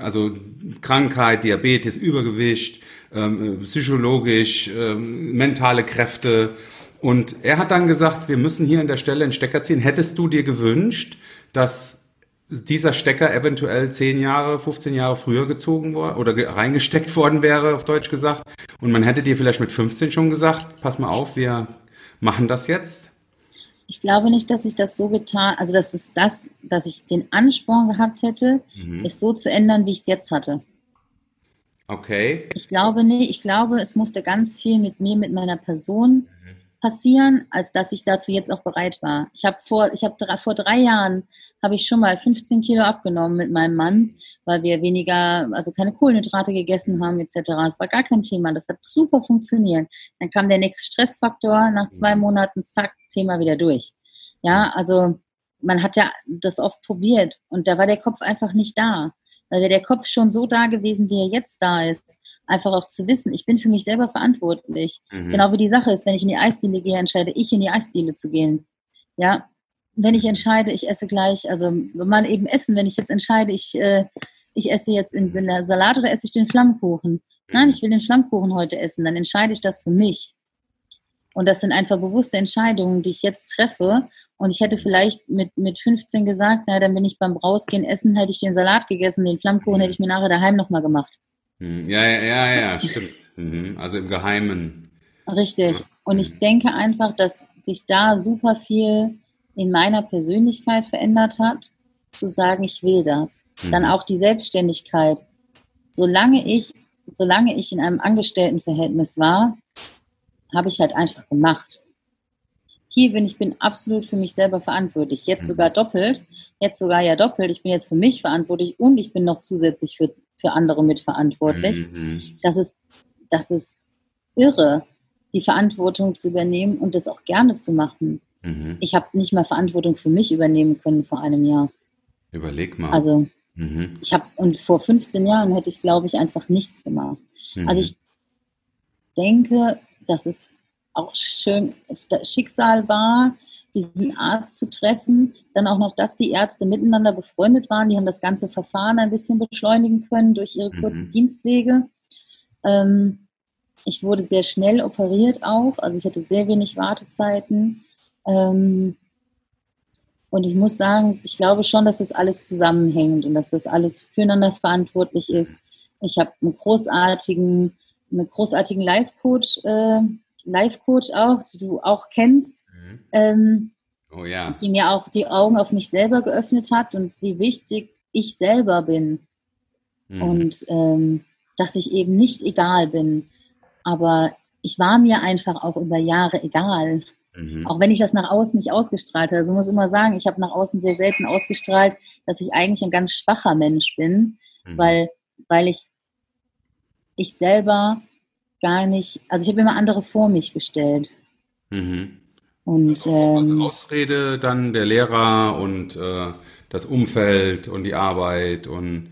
Also Krankheit, Diabetes, Übergewicht, ähm, psychologisch, ähm, mentale Kräfte. Und er hat dann gesagt, wir müssen hier an der Stelle einen Stecker ziehen. Hättest du dir gewünscht, dass dieser Stecker eventuell 10 Jahre, 15 Jahre früher gezogen worden oder ge- reingesteckt worden wäre, auf Deutsch gesagt. Und man hätte dir vielleicht mit 15 schon gesagt, pass mal auf, wir machen das jetzt. Ich glaube nicht, dass ich das so getan, also das ist das, dass ich den Ansporn gehabt hätte, Mhm. es so zu ändern, wie ich es jetzt hatte. Okay. Ich glaube nicht, ich glaube, es musste ganz viel mit mir, mit meiner Person passieren, als dass ich dazu jetzt auch bereit war. Ich habe vor, ich habe drei, vor drei Jahren habe ich schon mal 15 Kilo abgenommen mit meinem Mann, weil wir weniger, also keine Kohlenhydrate gegessen haben etc. Es war gar kein Thema. Das hat super funktioniert. Dann kam der nächste Stressfaktor. Nach zwei Monaten, zack, Thema wieder durch. Ja, also man hat ja das oft probiert und da war der Kopf einfach nicht da. Weil wäre der Kopf schon so da gewesen, wie er jetzt da ist, einfach auch zu wissen, ich bin für mich selber verantwortlich. Mhm. Genau wie die Sache ist, wenn ich in die Eisdiele gehe, entscheide ich, in die Eisdiele zu gehen. Ja, wenn ich entscheide, ich esse gleich, also wenn man eben essen, wenn ich jetzt entscheide, ich, äh, ich esse jetzt in den Salat oder esse ich den Flammkuchen. Nein, ich will den Flammkuchen heute essen, dann entscheide ich das für mich. Und das sind einfach bewusste Entscheidungen, die ich jetzt treffe. Und ich hätte vielleicht mit, mit 15 gesagt, na, dann bin ich beim Rausgehen essen, hätte ich den Salat gegessen, den Flammkuchen hätte ich mir nachher daheim nochmal gemacht. Hm, ja, ja, ja, ja, stimmt. Mhm. Also im Geheimen. Richtig. Und ich denke einfach, dass sich da super viel in meiner Persönlichkeit verändert hat, zu sagen, ich will das. Mhm. Dann auch die Selbstständigkeit. Solange ich, solange ich in einem Angestelltenverhältnis war, habe ich halt einfach gemacht. Hier bin ich bin absolut für mich selber verantwortlich. Jetzt mhm. sogar doppelt. Jetzt sogar ja doppelt. Ich bin jetzt für mich verantwortlich und ich bin noch zusätzlich für, für andere mitverantwortlich. Mhm. Das ist, das ist irre, die Verantwortung zu übernehmen und das auch gerne zu machen. Mhm. Ich habe nicht mal Verantwortung für mich übernehmen können vor einem Jahr. Überleg mal. Also mhm. ich habe und vor 15 Jahren hätte ich, glaube ich, einfach nichts gemacht. Mhm. Also ich denke, dass es auch schön das Schicksal war, diesen Arzt zu treffen. Dann auch noch, dass die Ärzte miteinander befreundet waren. Die haben das ganze Verfahren ein bisschen beschleunigen können durch ihre kurzen mhm. Dienstwege. Ähm, ich wurde sehr schnell operiert auch, also ich hatte sehr wenig Wartezeiten. Ähm, und ich muss sagen, ich glaube schon, dass das alles zusammenhängt und dass das alles füreinander verantwortlich ist. Ich habe einen großartigen, einen großartigen Life-Coach, äh, Life-Coach auch, die du auch kennst, mhm. ähm, oh, ja. die mir auch die Augen auf mich selber geöffnet hat und wie wichtig ich selber bin. Mhm. Und ähm, dass ich eben nicht egal bin. Aber ich war mir einfach auch über Jahre egal. Mhm. Auch wenn ich das nach außen nicht ausgestrahlt habe. Also muss ich immer sagen, ich habe nach außen sehr selten ausgestrahlt, dass ich eigentlich ein ganz schwacher Mensch bin, mhm. weil, weil ich, ich selber gar nicht, also ich habe immer andere vor mich gestellt. Mhm. Und ähm, als Ausrede dann der Lehrer und äh, das Umfeld und die Arbeit und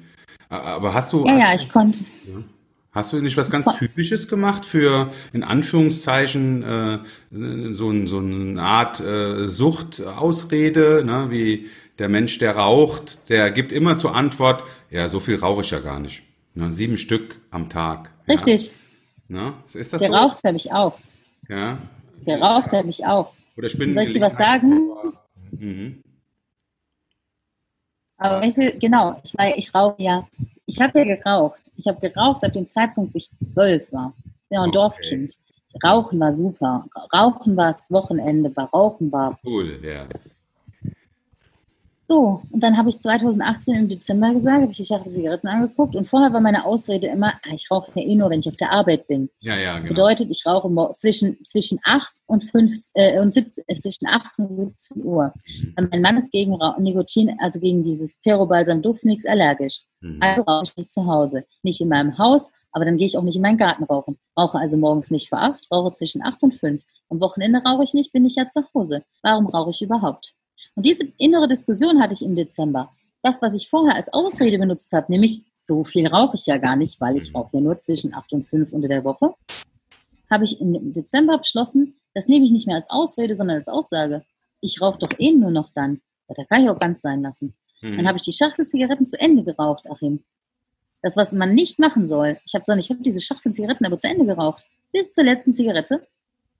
aber hast du. Ja, hast ja, ich konnte. Ja. Hast du nicht was ganz Typisches gemacht für, in Anführungszeichen, äh, so, ein, so eine Art äh, Suchtausrede, ne? wie der Mensch, der raucht, der gibt immer zur Antwort, ja, so viel rauche ich ja gar nicht. Ne? Sieben Stück am Tag. Richtig. Ja? Ne? Ist das der so? raucht habe ich auch. Ja. Der raucht habe ich auch. Oder Soll ich dir was sagen? Mhm. Aber weißt du, genau, ich, ich rauche ja, ich habe ja geraucht. Ich habe geraucht ab dem Zeitpunkt, wo ich zwölf war. Ich bin ein okay. Dorfkind. Rauchen war super. Rauchen war das Wochenende, war Rauchen war. Cool, ja. So, und dann habe ich 2018 im Dezember gesagt, habe ich die Schachtel Zigaretten angeguckt und vorher war meine Ausrede immer, ah, ich rauche ja eh nur, wenn ich auf der Arbeit bin. Ja, ja, genau. Bedeutet, ich rauche zwischen, zwischen 8 und 5, äh, und 17, äh, zwischen 8 und 17 Uhr. Mhm. Mein Mann ist gegen Nikotin, also gegen dieses Perobalsam Duft nichts allergisch. Mhm. Also rauche ich nicht zu Hause. Nicht in meinem Haus, aber dann gehe ich auch nicht in meinen Garten rauchen. Rauche also morgens nicht vor 8, rauche zwischen 8 und 5. Am Wochenende rauche ich nicht, bin ich ja zu Hause. Warum rauche ich überhaupt? Und diese innere Diskussion hatte ich im Dezember. Das, was ich vorher als Ausrede benutzt habe, nämlich so viel rauche ich ja gar nicht, weil ich rauche ja nur zwischen 8 und 5 unter der Woche, habe ich im Dezember beschlossen, das nehme ich nicht mehr als Ausrede, sondern als Aussage. Ich rauche doch eh nur noch dann. Da kann ich auch ganz sein lassen. Mhm. Dann habe ich die Schachtel Zigaretten zu Ende geraucht, Achim. Das, was man nicht machen soll. Ich habe so, ich habe diese Schachtel Zigaretten aber zu Ende geraucht. Bis zur letzten Zigarette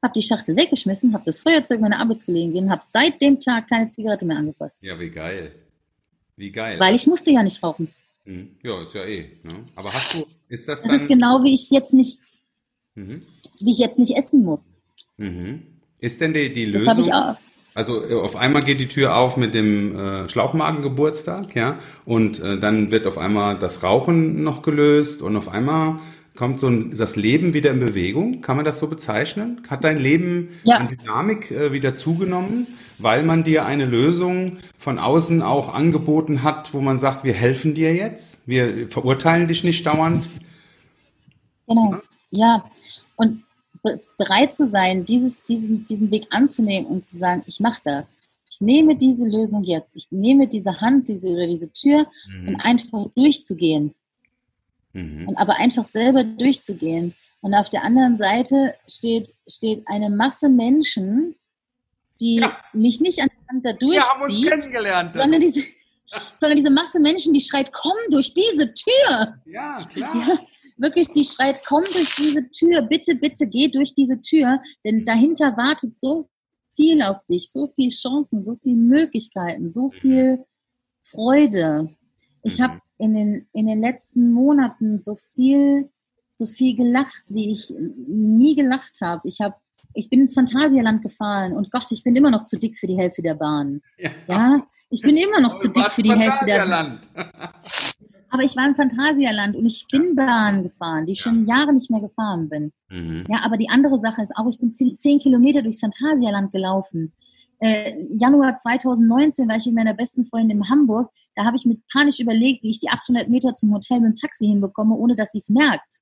habe die Schachtel weggeschmissen, habe das Feuerzeug meiner Arbeitskollegen habe seit dem Tag keine Zigarette mehr angefasst. Ja, wie geil. Wie geil. Weil ich musste ja nicht rauchen. Hm. Ja, ist ja eh. Ne? Aber hast du, ist das dann... Das ist genau wie ich jetzt nicht, mhm. wie ich jetzt nicht essen muss. Mhm. Ist denn die, die Lösung... Das habe ich auch. Also äh, auf einmal geht die Tür auf mit dem äh, Schlauchmagengeburtstag, ja, und äh, dann wird auf einmal das Rauchen noch gelöst und auf einmal kommt so ein, das Leben wieder in Bewegung. Kann man das so bezeichnen? Hat dein Leben ja. an Dynamik äh, wieder zugenommen, weil man dir eine Lösung von außen auch angeboten hat, wo man sagt, wir helfen dir jetzt, wir verurteilen dich nicht dauernd? Genau, ja. Und bereit zu sein, dieses, diesen, diesen Weg anzunehmen und zu sagen, ich mache das. Ich nehme diese Lösung jetzt. Ich nehme diese Hand diese, oder diese Tür mhm. und einfach durchzugehen. Mhm. Und aber einfach selber durchzugehen. Und auf der anderen Seite steht, steht eine Masse Menschen, die ja. mich nicht an der Hand da durchzieht, sondern diese, sondern diese Masse Menschen, die schreit, komm durch diese Tür. Ja, klar. Ja, wirklich, die schreit, komm durch diese Tür, bitte, bitte geh durch diese Tür, denn dahinter wartet so viel auf dich, so viele Chancen, so viele Möglichkeiten, so viel Freude. Ich habe in den, in den letzten Monaten so viel, so viel gelacht, wie ich nie gelacht habe. Ich habe ich bin ins Phantasialand gefahren und Gott, ich bin immer noch zu dick für die Hälfte der Bahn. Ja, ja? ich bin immer noch zu dick für die Hälfte der Bahn. Aber ich war im Phantasialand und ich bin Bahn gefahren, die ich schon Jahre nicht mehr gefahren bin. Mhm. Ja, aber die andere Sache ist auch, ich bin zehn, zehn Kilometer durchs Phantasialand gelaufen. Äh, Januar 2019 war ich mit meiner besten Freundin in Hamburg. Da habe ich mir panisch überlegt, wie ich die 800 Meter zum Hotel mit dem Taxi hinbekomme, ohne dass sie es merkt.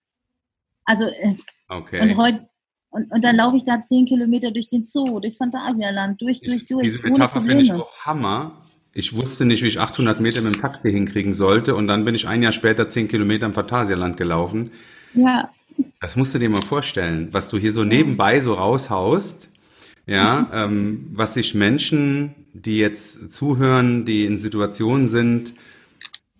Also, äh, okay. und heute, und, und dann laufe ich da zehn Kilometer durch den Zoo, durchs Phantasialand, durch, durch, durch. Diese Metapher finde ich auch Hammer. Ich wusste nicht, wie ich 800 Meter mit dem Taxi hinkriegen sollte und dann bin ich ein Jahr später zehn Kilometer im Phantasialand gelaufen. Ja. Das musst du dir mal vorstellen, was du hier so nebenbei so raushaust. Ja, mhm. ähm, was sich Menschen, die jetzt zuhören, die in Situationen sind,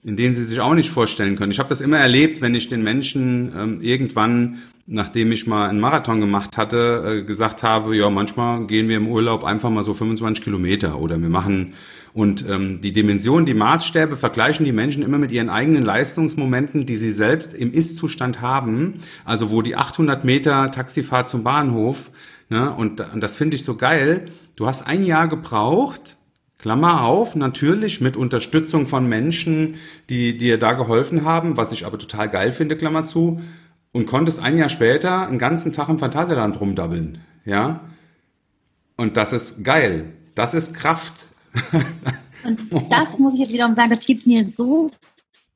in denen sie sich auch nicht vorstellen können. Ich habe das immer erlebt, wenn ich den Menschen ähm, irgendwann, nachdem ich mal einen Marathon gemacht hatte, äh, gesagt habe, ja, manchmal gehen wir im Urlaub einfach mal so 25 Kilometer oder wir machen und ähm, die Dimension, die Maßstäbe vergleichen die Menschen immer mit ihren eigenen Leistungsmomenten, die sie selbst im Ist-Zustand haben. Also wo die 800 Meter Taxifahrt zum Bahnhof. Ne, und, und das finde ich so geil. Du hast ein Jahr gebraucht, Klammer auf, natürlich mit Unterstützung von Menschen, die dir da geholfen haben, was ich aber total geil finde, Klammer zu, und konntest ein Jahr später einen ganzen Tag im Phantasialand rumdabbeln, ja? Und das ist geil. Das ist Kraft. Und das muss ich jetzt wiederum sagen, das gibt mir so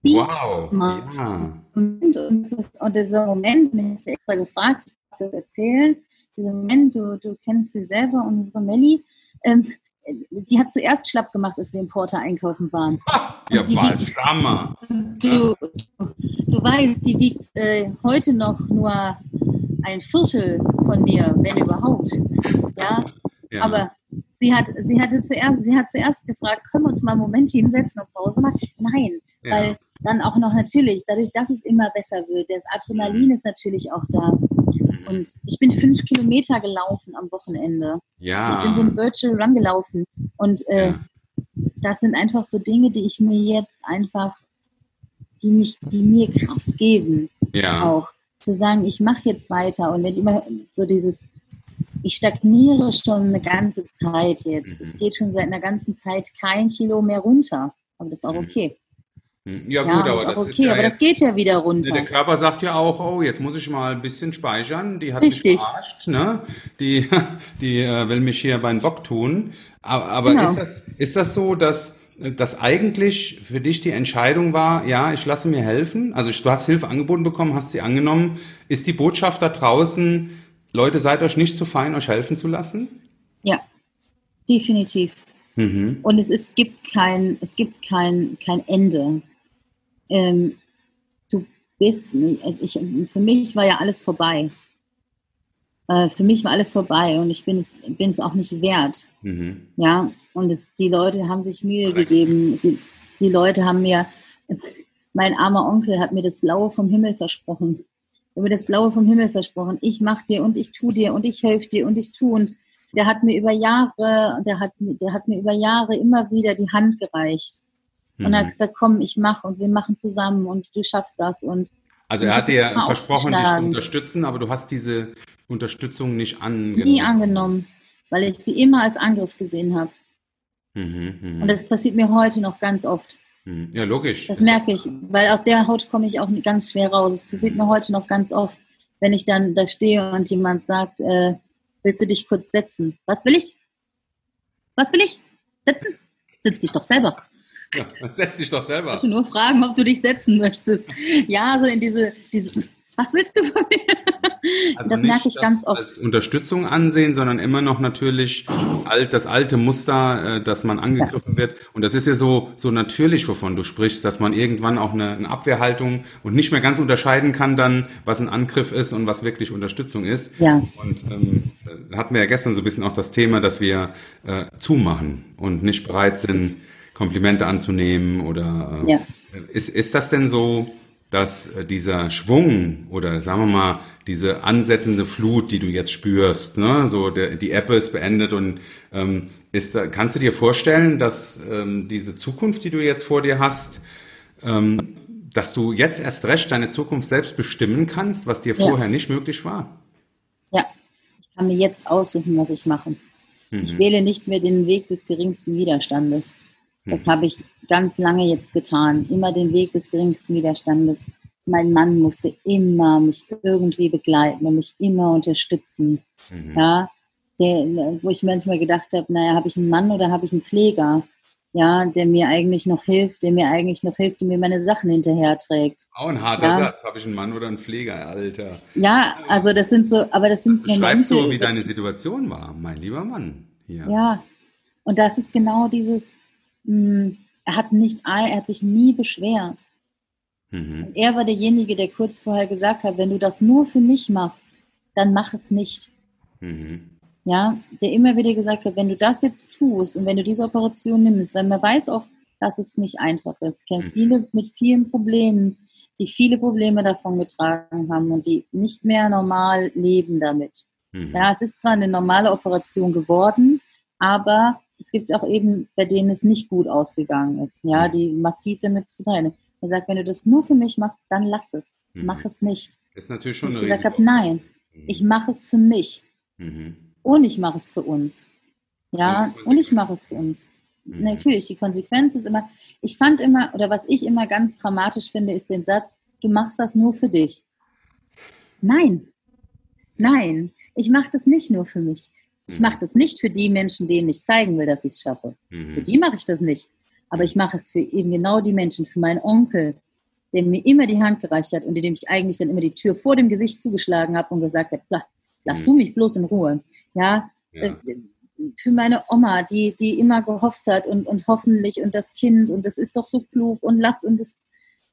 viel. Wow. Ja. Und, und, und dieser Moment, mir hast extra gefragt, das erzählen, dieser Moment, du, du kennst sie selber, unsere Melli, ähm, die hat zuerst schlapp gemacht, als wir im Porter einkaufen waren. ja, die was, wiegt, Hammer. Du, du weißt, die wiegt äh, heute noch nur ein Viertel von mir, wenn überhaupt. Ja, ja. aber sie hat, sie hatte zuerst, sie hat zuerst gefragt, können wir uns mal einen Moment hinsetzen und Pause machen? Nein, ja. weil dann auch noch natürlich, dadurch, dass es immer besser wird, das Adrenalin mhm. ist natürlich auch da. Und ich bin fünf Kilometer gelaufen am Wochenende. Ja. Ich bin so ein Virtual Run gelaufen. Und äh, ja. das sind einfach so Dinge, die ich mir jetzt einfach, die mich, die mir Kraft geben. Ja. Auch zu sagen, ich mache jetzt weiter. Und wenn ich immer so dieses ich stagniere schon eine ganze Zeit jetzt. Mhm. Es geht schon seit einer ganzen Zeit kein Kilo mehr runter. Aber das ist auch mhm. okay. Mhm. Ja, gut, ja, aber das okay, ist ja aber das geht ja wieder runter. Der Körper sagt ja auch, oh, jetzt muss ich mal ein bisschen speichern. Die hat Richtig. mich verarscht, ne? Die, die äh, will mich hier beim Bock tun. Aber, aber genau. ist, das, ist das so, dass das eigentlich für dich die Entscheidung war, ja, ich lasse mir helfen? Also du hast Hilfe angeboten bekommen, hast sie angenommen. Ist die Botschaft da draußen, Leute, seid euch nicht zu fein, euch helfen zu lassen? Ja, definitiv. Mhm. Und es, es gibt kein, es gibt kein, kein Ende. Ähm, du bist, ich, für mich war ja alles vorbei. Äh, für mich war alles vorbei und ich bin es, bin es auch nicht wert. Mhm. Ja, und es, die Leute haben sich Mühe Correct. gegeben. Die, die Leute haben mir, mein armer Onkel hat mir das Blaue vom Himmel versprochen mir das Blaue vom Himmel versprochen. Ich mach dir und ich tu dir und ich helfe dir und ich tu und der hat mir über Jahre, der hat, der hat mir über Jahre immer wieder die Hand gereicht. Mhm. Und er hat mhm. gesagt, komm, ich mach und wir machen zusammen und du schaffst das und also er hat dir versprochen, dich zu unterstützen, aber du hast diese Unterstützung nicht angenommen. Nie angenommen, weil ich sie immer als Angriff gesehen habe. Mhm, mh. Und das passiert mir heute noch ganz oft. Hm. Ja, logisch. Das merke ich, weil aus der Haut komme ich auch ganz schwer raus. Es passiert mir heute noch ganz oft, wenn ich dann da stehe und jemand sagt, äh, willst du dich kurz setzen? Was will ich? Was will ich? Setzen? Sitz dich doch selber. Setz dich doch selber. Ich wollte nur fragen, ob du dich setzen möchtest. Ja, so in diese, diese was willst du von mir? Also das merke ich das ganz oft. Als Unterstützung ansehen, sondern immer noch natürlich alt, das alte Muster, äh, dass man angegriffen ja. wird. Und das ist ja so, so natürlich, wovon du sprichst, dass man irgendwann auch eine, eine, Abwehrhaltung und nicht mehr ganz unterscheiden kann dann, was ein Angriff ist und was wirklich Unterstützung ist. Ja. Und ähm, hatten wir ja gestern so ein bisschen auch das Thema, dass wir äh, zumachen und nicht bereit sind, Komplimente anzunehmen oder äh, ja. ist, ist das denn so, dass äh, dieser Schwung oder sagen wir mal diese ansetzende Flut, die du jetzt spürst, ne, so der, die App ist beendet und ähm, ist, kannst du dir vorstellen, dass ähm, diese Zukunft, die du jetzt vor dir hast, ähm, dass du jetzt erst recht deine Zukunft selbst bestimmen kannst, was dir vorher ja. nicht möglich war. Ja, ich kann mir jetzt aussuchen, was ich mache. Mhm. Ich wähle nicht mehr den Weg des geringsten Widerstandes. Das mhm. habe ich ganz lange jetzt getan. Immer den Weg des geringsten Widerstandes. Mein Mann musste immer mich irgendwie begleiten und mich immer unterstützen. Mhm. Ja, der, wo ich manchmal gedacht habe, naja, habe ich einen Mann oder habe ich einen Pfleger? ja, der mir eigentlich noch hilft, der mir eigentlich noch hilft und mir meine Sachen hinterher trägt. Auch ein harter ja. Satz. Habe ich einen Mann oder einen Pfleger, Alter? Ja, also das sind so, aber das sind das Momente. so, wie deine Situation war, mein lieber Mann. Hier. Ja, und das ist genau dieses, er hat nicht, er hat sich nie beschwert. Mhm. er war derjenige, der kurz vorher gesagt hat, wenn du das nur für mich machst, dann mach es nicht. Mhm ja, der immer wieder gesagt hat, wenn du das jetzt tust und wenn du diese Operation nimmst, weil man weiß auch, dass es nicht einfach ist. Ich kenne mhm. viele mit vielen Problemen, die viele Probleme davon getragen haben und die nicht mehr normal leben damit. Mhm. Ja, es ist zwar eine normale Operation geworden, aber es gibt auch eben, bei denen es nicht gut ausgegangen ist, ja, mhm. die massiv damit zu teilen. Er sagt, wenn du das nur für mich machst, dann lass es. Mhm. Mach es nicht. ist natürlich schon ich gesagt habe, nein, mhm. ich mache es für mich. Mhm. Und ich mache es für uns. Ja, und ich mache es für uns. Mhm. Natürlich, die Konsequenz ist immer, ich fand immer, oder was ich immer ganz dramatisch finde, ist den Satz, du machst das nur für dich. Nein, nein, ich mache das nicht nur für mich. Ich mhm. mache das nicht für die Menschen, denen ich zeigen will, dass ich es schaffe. Mhm. Für die mache ich das nicht. Aber ich mache es für eben genau die Menschen, für meinen Onkel, der mir immer die Hand gereicht hat und dem ich eigentlich dann immer die Tür vor dem Gesicht zugeschlagen habe und gesagt habe, Lass mhm. du mich bloß in Ruhe. Ja, ja. Äh, für meine Oma, die, die immer gehofft hat und, und hoffentlich und das Kind und das ist doch so klug und lass und das,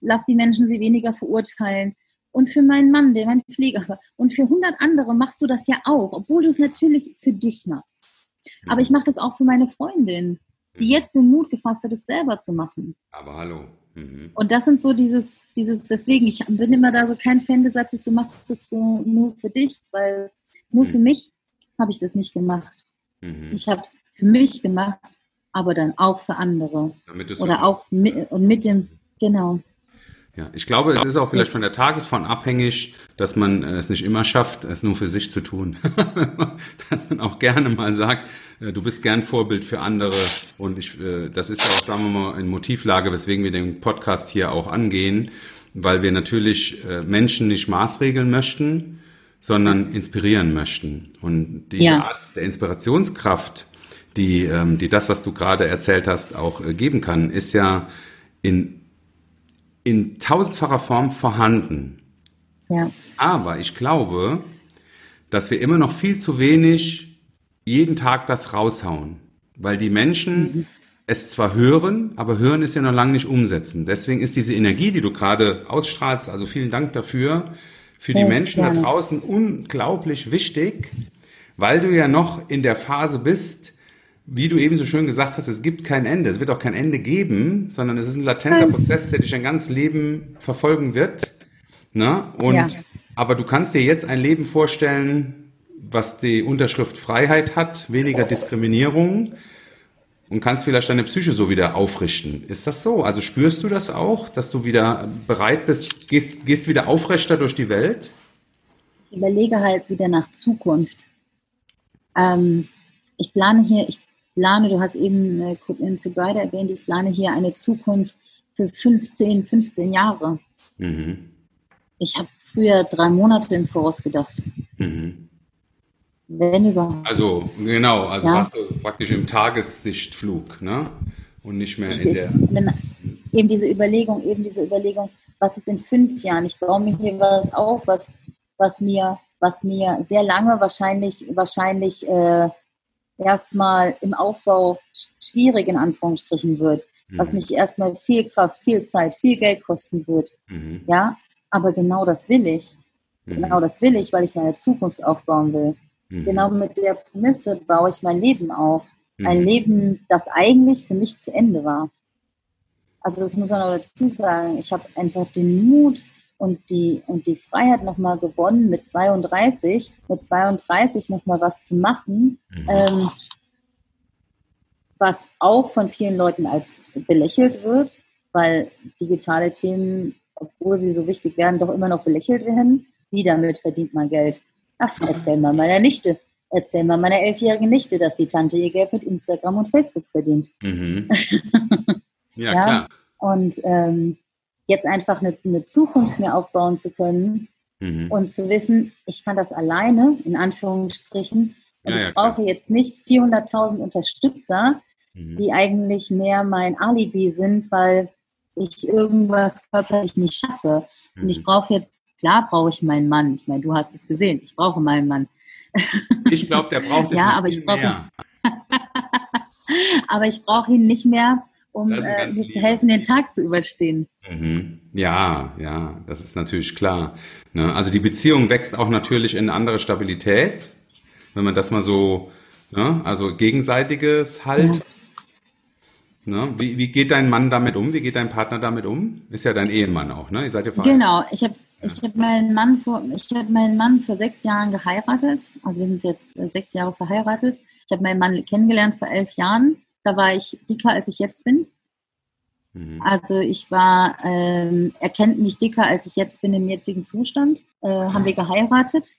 lass die Menschen sie weniger verurteilen. Und für meinen Mann, der mein Pfleger war. Und für hundert andere machst du das ja auch, obwohl du es natürlich für dich machst. Mhm. Aber ich mache das auch für meine Freundin, die mhm. jetzt den Mut gefasst hat, es selber zu machen. Aber hallo. Mhm. Und das sind so dieses, dieses, deswegen, ich bin immer da so kein Fan des Satzes, du machst das für, nur für dich, weil nur mhm. für mich habe ich das nicht gemacht. Mhm. Ich habe es für mich gemacht, aber dann auch für andere. Oder auch mit, und mit dem, genau. Ja, ich glaube, es ist auch vielleicht von der Tagesform abhängig, dass man äh, es nicht immer schafft, es nur für sich zu tun. Dass man auch gerne mal sagt, äh, du bist gern Vorbild für andere und ich, äh, das ist auch, sagen wir mal, eine Motivlage, weswegen wir den Podcast hier auch angehen, weil wir natürlich Menschen nicht maßregeln möchten, sondern inspirieren möchten. Und die ja. Art der Inspirationskraft, die, ähm, die das, was du gerade erzählt hast, auch geben kann, ist ja in in tausendfacher Form vorhanden. Ja. Aber ich glaube, dass wir immer noch viel zu wenig jeden Tag das raushauen, weil die Menschen mhm. es zwar hören, aber hören ist ja noch lange nicht umsetzen. Deswegen ist diese Energie, die du gerade ausstrahlst, also vielen Dank dafür, für die Menschen gerne. da draußen unglaublich wichtig, weil du ja noch in der Phase bist, wie du eben so schön gesagt hast, es gibt kein Ende. Es wird auch kein Ende geben, sondern es ist ein latenter Prozess, der dich dein ganzes Leben verfolgen wird. Ne? Und, ja. Aber du kannst dir jetzt ein Leben vorstellen, was die Unterschrift Freiheit hat, weniger Diskriminierung und kannst vielleicht deine Psyche so wieder aufrichten. Ist das so? Also spürst du das auch, dass du wieder bereit bist, gehst, gehst wieder aufrechter durch die Welt? Ich überlege halt wieder nach Zukunft. Ähm, ich plane hier, ich plane, du hast eben äh, in Sobriety erwähnt, ich plane hier eine Zukunft für 15, 15 Jahre. Mhm. Ich habe früher drei Monate im Voraus gedacht. Mhm. Wenn überhaupt. Also, genau, also ja. warst du praktisch im Tagessichtflug, ne? Und nicht mehr Richtig. in der. Eben diese Überlegung, eben diese Überlegung, was ist in fünf Jahren? Ich baue mir hier was auf, was, was mir, was mir sehr lange wahrscheinlich, wahrscheinlich äh, erstmal im Aufbau schwierig in Anführungsstrichen wird, mhm. was mich erstmal viel Kraft, viel Zeit, viel Geld kosten wird. Mhm. Ja, aber genau das will ich. Mhm. Genau das will ich, weil ich meine Zukunft aufbauen will. Mhm. Genau mit der Prämisse baue ich mein Leben auf. Ein mhm. Leben, das eigentlich für mich zu Ende war. Also das muss man aber dazu sagen. Ich habe einfach den Mut, und die, und die Freiheit nochmal gewonnen, mit 32, mit 32 nochmal was zu machen, mhm. ähm, was auch von vielen Leuten als belächelt wird, weil digitale Themen, obwohl sie so wichtig werden, doch immer noch belächelt werden. Wie damit verdient man Geld? Ach, erzähl mal meiner Nichte. Erzähl mal meiner elfjährigen Nichte, dass die Tante ihr Geld mit Instagram und Facebook verdient. Mhm. Ja, ja, klar. Und ähm, jetzt einfach eine, eine, Zukunft mehr aufbauen zu können mhm. und zu wissen, ich kann das alleine, in Anführungsstrichen, und ja, ich ja, brauche jetzt nicht 400.000 Unterstützer, mhm. die eigentlich mehr mein Alibi sind, weil ich irgendwas körperlich nicht schaffe. Mhm. Und ich mhm. brauche jetzt, klar brauche ich meinen Mann. Ich meine, du hast es gesehen, ich brauche meinen Mann. Ich glaube, der braucht es ja, aber ich brauche, aber ich brauche ihn nicht mehr, um äh, mir zu helfen, den Tag zu überstehen. Mhm. Ja, ja, das ist natürlich klar. Ne? Also die Beziehung wächst auch natürlich in andere Stabilität, wenn man das mal so, ne? also gegenseitiges halt. Ja. Ne? Wie, wie geht dein Mann damit um? Wie geht dein Partner damit um? Ist ja dein Ehemann auch, ne? Ihr seid ja Genau, ich habe ich habe meinen Mann vor, ich habe meinen Mann vor sechs Jahren geheiratet. Also wir sind jetzt äh, sechs Jahre verheiratet. Ich habe meinen Mann kennengelernt vor elf Jahren. Da war ich dicker, als ich jetzt bin. Mhm. Also ich war, ähm, er kennt mich dicker, als ich jetzt bin im jetzigen Zustand. Äh, haben wir geheiratet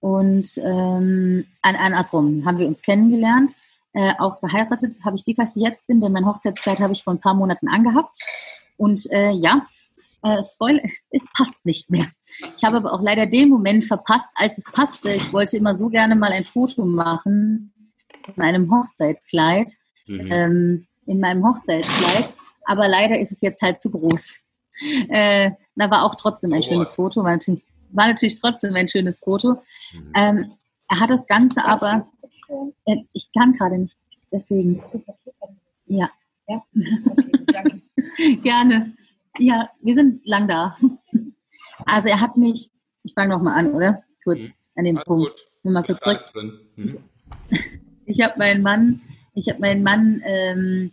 und ähm, an, andersrum haben wir uns kennengelernt. Äh, auch geheiratet habe ich dicker, als ich jetzt bin, denn mein Hochzeitskleid habe ich vor ein paar Monaten angehabt. Und äh, ja, äh, Spoiler, es passt nicht mehr. Ich habe aber auch leider den Moment verpasst, als es passte. Ich wollte immer so gerne mal ein Foto machen in einem Hochzeitskleid, mhm. ähm, in meinem Hochzeitskleid, aber leider ist es jetzt halt zu groß. Äh, da war auch trotzdem ein oh, schönes Foto, war natürlich, war natürlich, trotzdem ein schönes Foto. Mhm. Ähm, er hat das Ganze aber, äh, ich kann gerade nicht, deswegen. Ja. ja? Okay, danke. Gerne. Ja, wir sind lang da. Also er hat mich, ich fange nochmal an, oder? Kurz mhm. an dem Punkt. Gut. Nur mal kurz zurück. Mhm. Ich habe meinen Mann, ich habe meinen Mann, ähm,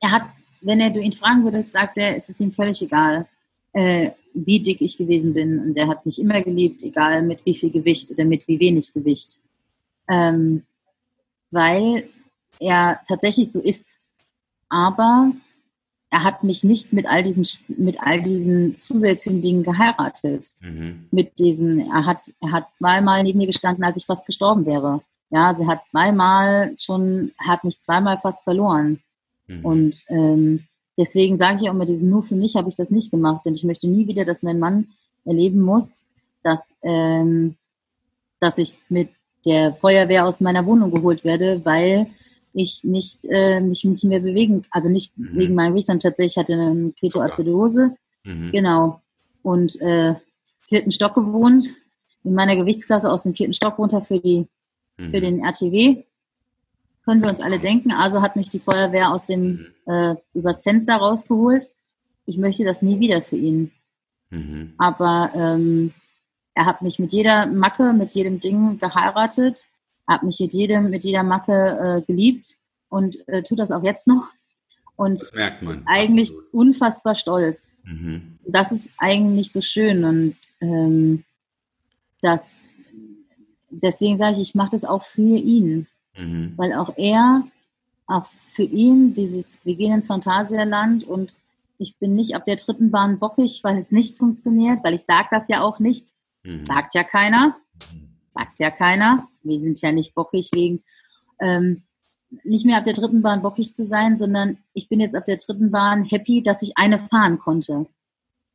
er hat, wenn er du ihn fragen würdest, sagt er, es ist ihm völlig egal, äh, wie dick ich gewesen bin. Und er hat mich immer geliebt, egal mit wie viel Gewicht oder mit wie wenig Gewicht. Ähm, weil er tatsächlich so ist. Aber er hat mich nicht mit all diesen, mit all diesen zusätzlichen Dingen geheiratet. Mhm. Mit diesen, er hat, er hat zweimal neben mir gestanden, als ich fast gestorben wäre. Ja, sie hat zweimal schon, hat mich zweimal fast verloren. Mhm. Und ähm, deswegen sage ich auch immer, diesen nur für mich habe ich das nicht gemacht, denn ich möchte nie wieder, dass mein Mann erleben muss, dass, ähm, dass ich mit der Feuerwehr aus meiner Wohnung geholt werde, weil ich nicht, äh, nicht, nicht mehr bewegen, also nicht mhm. wegen meinem Gewicht, sondern tatsächlich hatte eine Ketoacidose. Mhm. Genau. Und äh, vierten Stock gewohnt, in meiner Gewichtsklasse aus dem vierten Stock runter für die, mhm. für den RTW. Können wir uns alle denken. Also hat mich die Feuerwehr aus dem, mhm. äh, übers Fenster rausgeholt. Ich möchte das nie wieder für ihn. Mhm. Aber ähm, er hat mich mit jeder Macke, mit jedem Ding geheiratet habe mich mit jedem, mit jeder Macke äh, geliebt und äh, tut das auch jetzt noch. Und das merkt man. eigentlich Absolut. unfassbar stolz. Mhm. Das ist eigentlich so schön und ähm, das, deswegen sage ich, ich mache das auch für ihn, mhm. weil auch er, auch für ihn dieses, wir gehen ins Phantasialand und ich bin nicht auf der dritten Bahn bockig, weil es nicht funktioniert, weil ich sage das ja auch nicht, mhm. sagt ja keiner. Mhm sagt ja keiner. Wir sind ja nicht bockig wegen, ähm, nicht mehr ab der dritten Bahn bockig zu sein, sondern ich bin jetzt ab der dritten Bahn happy, dass ich eine fahren konnte.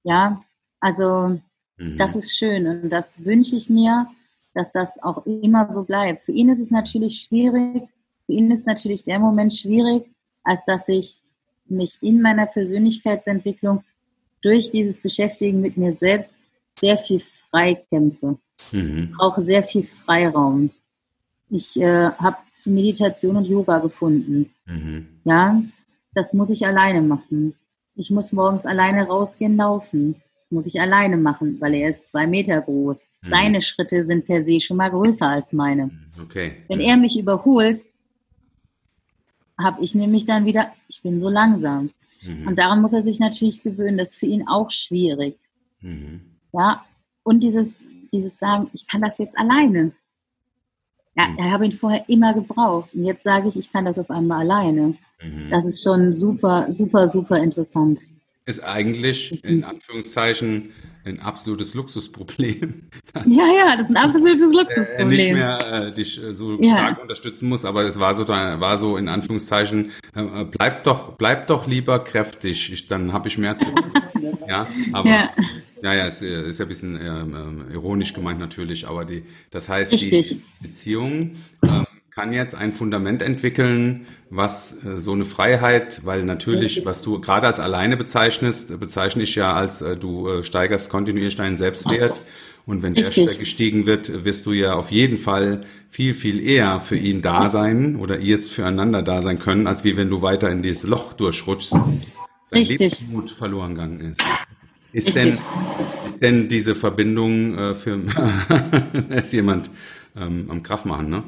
Ja, also mhm. das ist schön und das wünsche ich mir, dass das auch immer so bleibt. Für ihn ist es natürlich schwierig, für ihn ist natürlich der Moment schwierig, als dass ich mich in meiner Persönlichkeitsentwicklung durch dieses Beschäftigen mit mir selbst sehr viel frei kämpfe. Mhm. Ich brauche sehr viel Freiraum. Ich äh, habe zu Meditation und Yoga gefunden. Mhm. Ja, das muss ich alleine machen. Ich muss morgens alleine rausgehen, laufen. Muss ich alleine machen, weil er ist zwei Meter groß. Mhm. Seine Schritte sind per se schon mal größer als meine. Mhm. Okay. Wenn er mich überholt, habe ich nämlich dann wieder, ich bin so langsam. Mhm. Und daran muss er sich natürlich gewöhnen. Das ist für ihn auch schwierig. Mhm. Ja, und dieses dieses Sagen, ich kann das jetzt alleine. Ja, mhm. ich habe ihn vorher immer gebraucht. Und jetzt sage ich, ich kann das auf einmal alleine. Mhm. Das ist schon super, super, super interessant. Ist eigentlich in Anführungszeichen ein absolutes Luxusproblem. Ja, ja, das ist ein absolutes Luxusproblem. nicht mehr äh, dich äh, so ja. stark unterstützen muss, aber es war so, war so in Anführungszeichen, äh, bleib doch, bleib doch lieber kräftig, ich, dann habe ich mehr zu tun. ja, aber ja. Ja, ja, ist, äh, ist ja ein bisschen ähm, äh, ironisch gemeint natürlich, aber die, das heißt, Richtig. die Beziehung ähm, kann jetzt ein Fundament entwickeln, was äh, so eine Freiheit, weil natürlich, was du gerade als alleine bezeichnest, bezeichne ich ja als äh, du äh, steigerst kontinuierlich deinen Selbstwert. Und wenn Richtig. der gestiegen wird, wirst du ja auf jeden Fall viel, viel eher für ihn da sein oder ihr jetzt füreinander da sein können, als wie wenn du weiter in dieses Loch durchrutschst und dein Richtig. Lebensmut verloren gegangen ist. Ist denn, ist denn diese Verbindung für ist jemand ähm, am Krach machen, ne?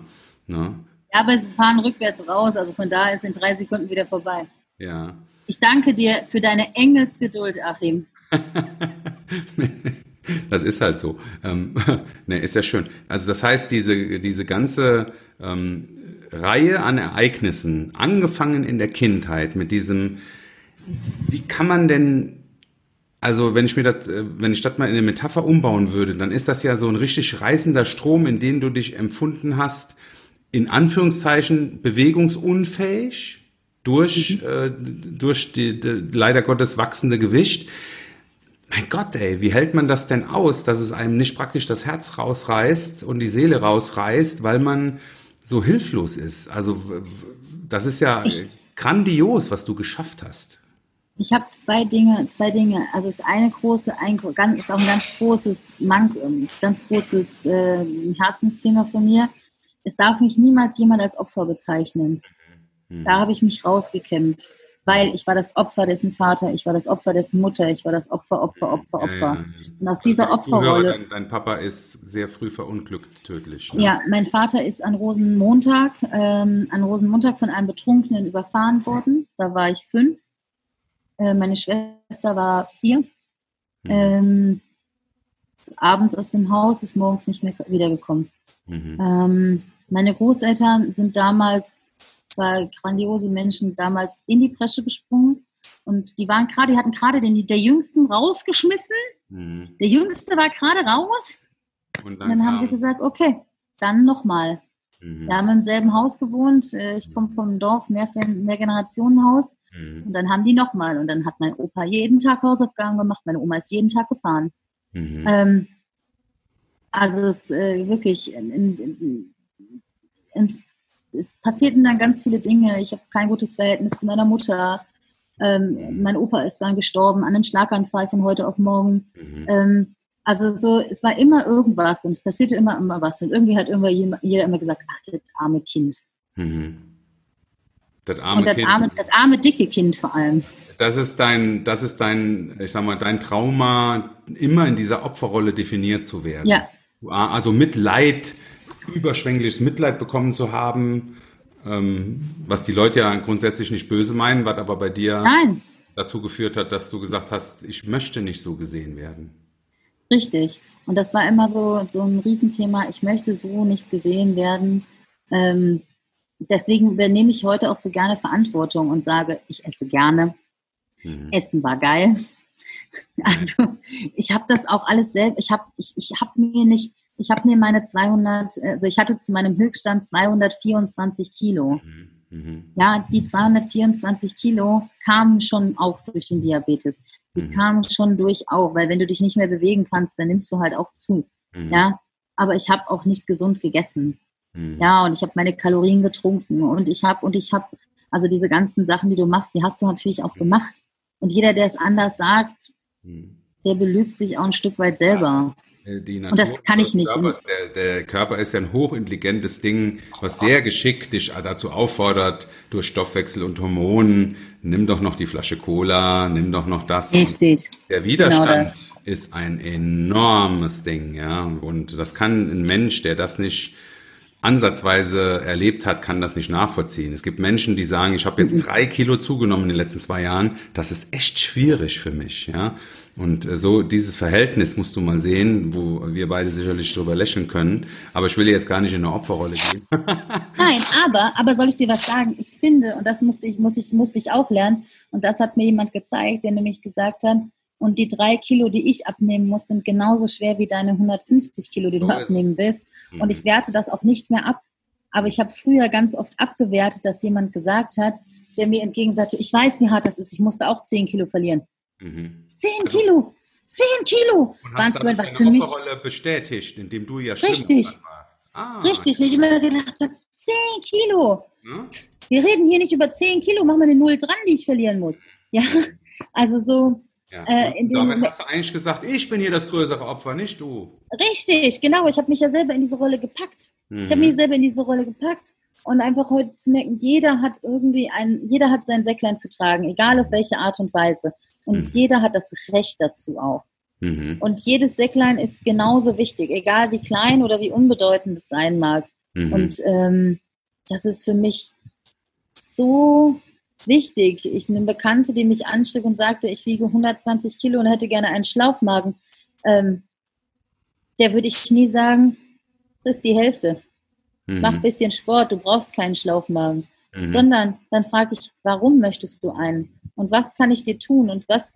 Ne? Ja, aber sie fahren rückwärts raus, also von da ist in drei Sekunden wieder vorbei. Ja. Ich danke dir für deine Engelsgeduld, Achim. das ist halt so. Ähm, ne, ist ja schön. Also das heißt, diese, diese ganze ähm, Reihe an Ereignissen, angefangen in der Kindheit mit diesem, wie kann man denn also wenn ich mir das, äh, wenn ich das mal in eine Metapher umbauen würde, dann ist das ja so ein richtig reißender Strom, in den du dich empfunden hast, in Anführungszeichen bewegungsunfähig durch, mhm. äh, durch die, die, leider Gottes wachsende Gewicht. Mein Gott, ey, wie hält man das denn aus, dass es einem nicht praktisch das Herz rausreißt und die Seele rausreißt, weil man so hilflos ist? Also das ist ja ich, grandios, was du geschafft hast. Ich habe zwei Dinge, zwei Dinge. Also das eine große, ein, ist auch ein ganz großes, ganz großes äh, Herzensthema von mir. Es darf mich niemals jemand als Opfer bezeichnen. Mhm. Da habe ich mich rausgekämpft, weil ich war das Opfer dessen Vater, ich war das Opfer dessen Mutter, ich war das Opfer, Opfer, Opfer, Opfer. Ja, ja. Und aus dieser also Opferrolle. Dein, dein, Papa ist sehr früh verunglückt, tödlich. Ne? Ja, mein Vater ist an Rosenmontag, ähm, an Rosenmontag von einem Betrunkenen überfahren worden. Da war ich fünf. Äh, meine Schwester war vier. Mhm. Ähm, abends aus dem Haus, ist morgens nicht mehr wiedergekommen. Mhm. Ähm, meine Großeltern sind damals, zwei grandiose Menschen, damals in die Bresche gesprungen. Und die waren gerade, die hatten gerade den der Jüngsten rausgeschmissen. Mhm. Der Jüngste war gerade raus. Und dann, und dann haben sie gesagt, okay, dann nochmal. Mhm. Wir haben im selben Haus gewohnt. Äh, ich komme vom Dorf, mehr, mehr Generationenhaus. Mhm. Und dann haben die nochmal. Und dann hat mein Opa jeden Tag Hausaufgaben gemacht. Meine Oma ist jeden Tag gefahren. Mhm. Ähm, also es äh, wirklich, in, in, in, es passierten dann ganz viele Dinge. Ich habe kein gutes Verhältnis zu meiner Mutter. Ähm, mein Opa ist dann gestorben an einem Schlaganfall von heute auf morgen. Mhm. Ähm, also so, es war immer irgendwas und es passierte immer immer was. Und irgendwie hat immer jeder immer gesagt, ach, das arme Kind. Mhm. Das arme und das kind. arme, das arme, dicke Kind vor allem. Das ist dein, das ist dein, ich sag mal, dein Trauma, immer in dieser Opferrolle definiert zu werden. Ja. Also Mitleid, überschwängliches Mitleid bekommen zu haben, ähm, was die Leute ja grundsätzlich nicht böse meinen, was aber bei dir Nein. dazu geführt hat, dass du gesagt hast, ich möchte nicht so gesehen werden. Richtig. Und das war immer so, so ein Riesenthema. Ich möchte so nicht gesehen werden. Ähm, deswegen übernehme ich heute auch so gerne Verantwortung und sage, ich esse gerne. Mhm. Essen war geil. Also ich habe das auch alles selbst. Ich habe ich, ich hab mir nicht, ich habe mir meine 200, also ich hatte zu meinem Höchststand 224 Kilo. Mhm. Mhm. Ja, die 224 Kilo kamen schon auch durch den Diabetes. Die mhm. kamen schon durch auch, weil wenn du dich nicht mehr bewegen kannst, dann nimmst du halt auch zu. Mhm. Ja, aber ich habe auch nicht gesund gegessen. Mhm. Ja, und ich habe meine Kalorien getrunken und ich habe und ich habe also diese ganzen Sachen, die du machst, die hast du natürlich auch gemacht. Und jeder, der es anders sagt, der belügt sich auch ein Stück weit selber. Natur, und das kann ich nicht. Körper, der, der, Körper ist ja ein hochintelligentes Ding, was sehr geschickt dich dazu auffordert, durch Stoffwechsel und Hormonen, nimm doch noch die Flasche Cola, nimm doch noch das. Richtig. Der Widerstand genau ist ein enormes Ding, ja. Und das kann ein Mensch, der das nicht ansatzweise erlebt hat, kann das nicht nachvollziehen. Es gibt Menschen, die sagen, ich habe jetzt mhm. drei Kilo zugenommen in den letzten zwei Jahren. Das ist echt schwierig für mich, ja. Und äh, so dieses Verhältnis musst du mal sehen, wo wir beide sicherlich drüber lächeln können. Aber ich will jetzt gar nicht in eine Opferrolle gehen. Nein, aber, aber soll ich dir was sagen? Ich finde, und das musste ich, muss ich, musste ich auch lernen, und das hat mir jemand gezeigt, der nämlich gesagt hat, und die drei Kilo, die ich abnehmen muss, sind genauso schwer wie deine 150 Kilo, die du so abnehmen willst. Mhm. Und ich werte das auch nicht mehr ab. Aber ich habe früher ganz oft abgewertet, dass jemand gesagt hat, der mir entgegensagte, ich weiß, wie hart das ist, ich musste auch 10 Kilo verlieren. Mhm. 10 also, Kilo! 10 Kilo! Und hast Waren was für mich. Rolle bestätigt, indem du ja Richtig. warst. Ah, Richtig, ich immer gedacht habe, 10 Kilo! Hm? Wir reden hier nicht über 10 Kilo, mach mal eine Null dran, die ich verlieren muss. Ja, also so, ja. Äh, damit hast du eigentlich gesagt, ich bin hier das größere Opfer, nicht du. Richtig, genau. Ich habe mich ja selber in diese Rolle gepackt. Mhm. Ich habe mich selber in diese Rolle gepackt. Und einfach heute zu merken, jeder hat irgendwie ein, jeder hat sein Säcklein zu tragen, egal auf welche Art und Weise. Und mhm. jeder hat das Recht dazu auch. Mhm. Und jedes Säcklein ist genauso wichtig, egal wie klein oder wie unbedeutend es sein mag. Mhm. Und ähm, das ist für mich so wichtig. Ich eine Bekannte, die mich anschrieb und sagte, ich wiege 120 Kilo und hätte gerne einen Schlauchmagen. Ähm, der würde ich nie sagen, friss die Hälfte. Mhm. Mach ein bisschen Sport, du brauchst keinen Schlauchmagen. Mhm. Sondern dann frage ich, warum möchtest du einen? Und was kann ich dir tun? Und was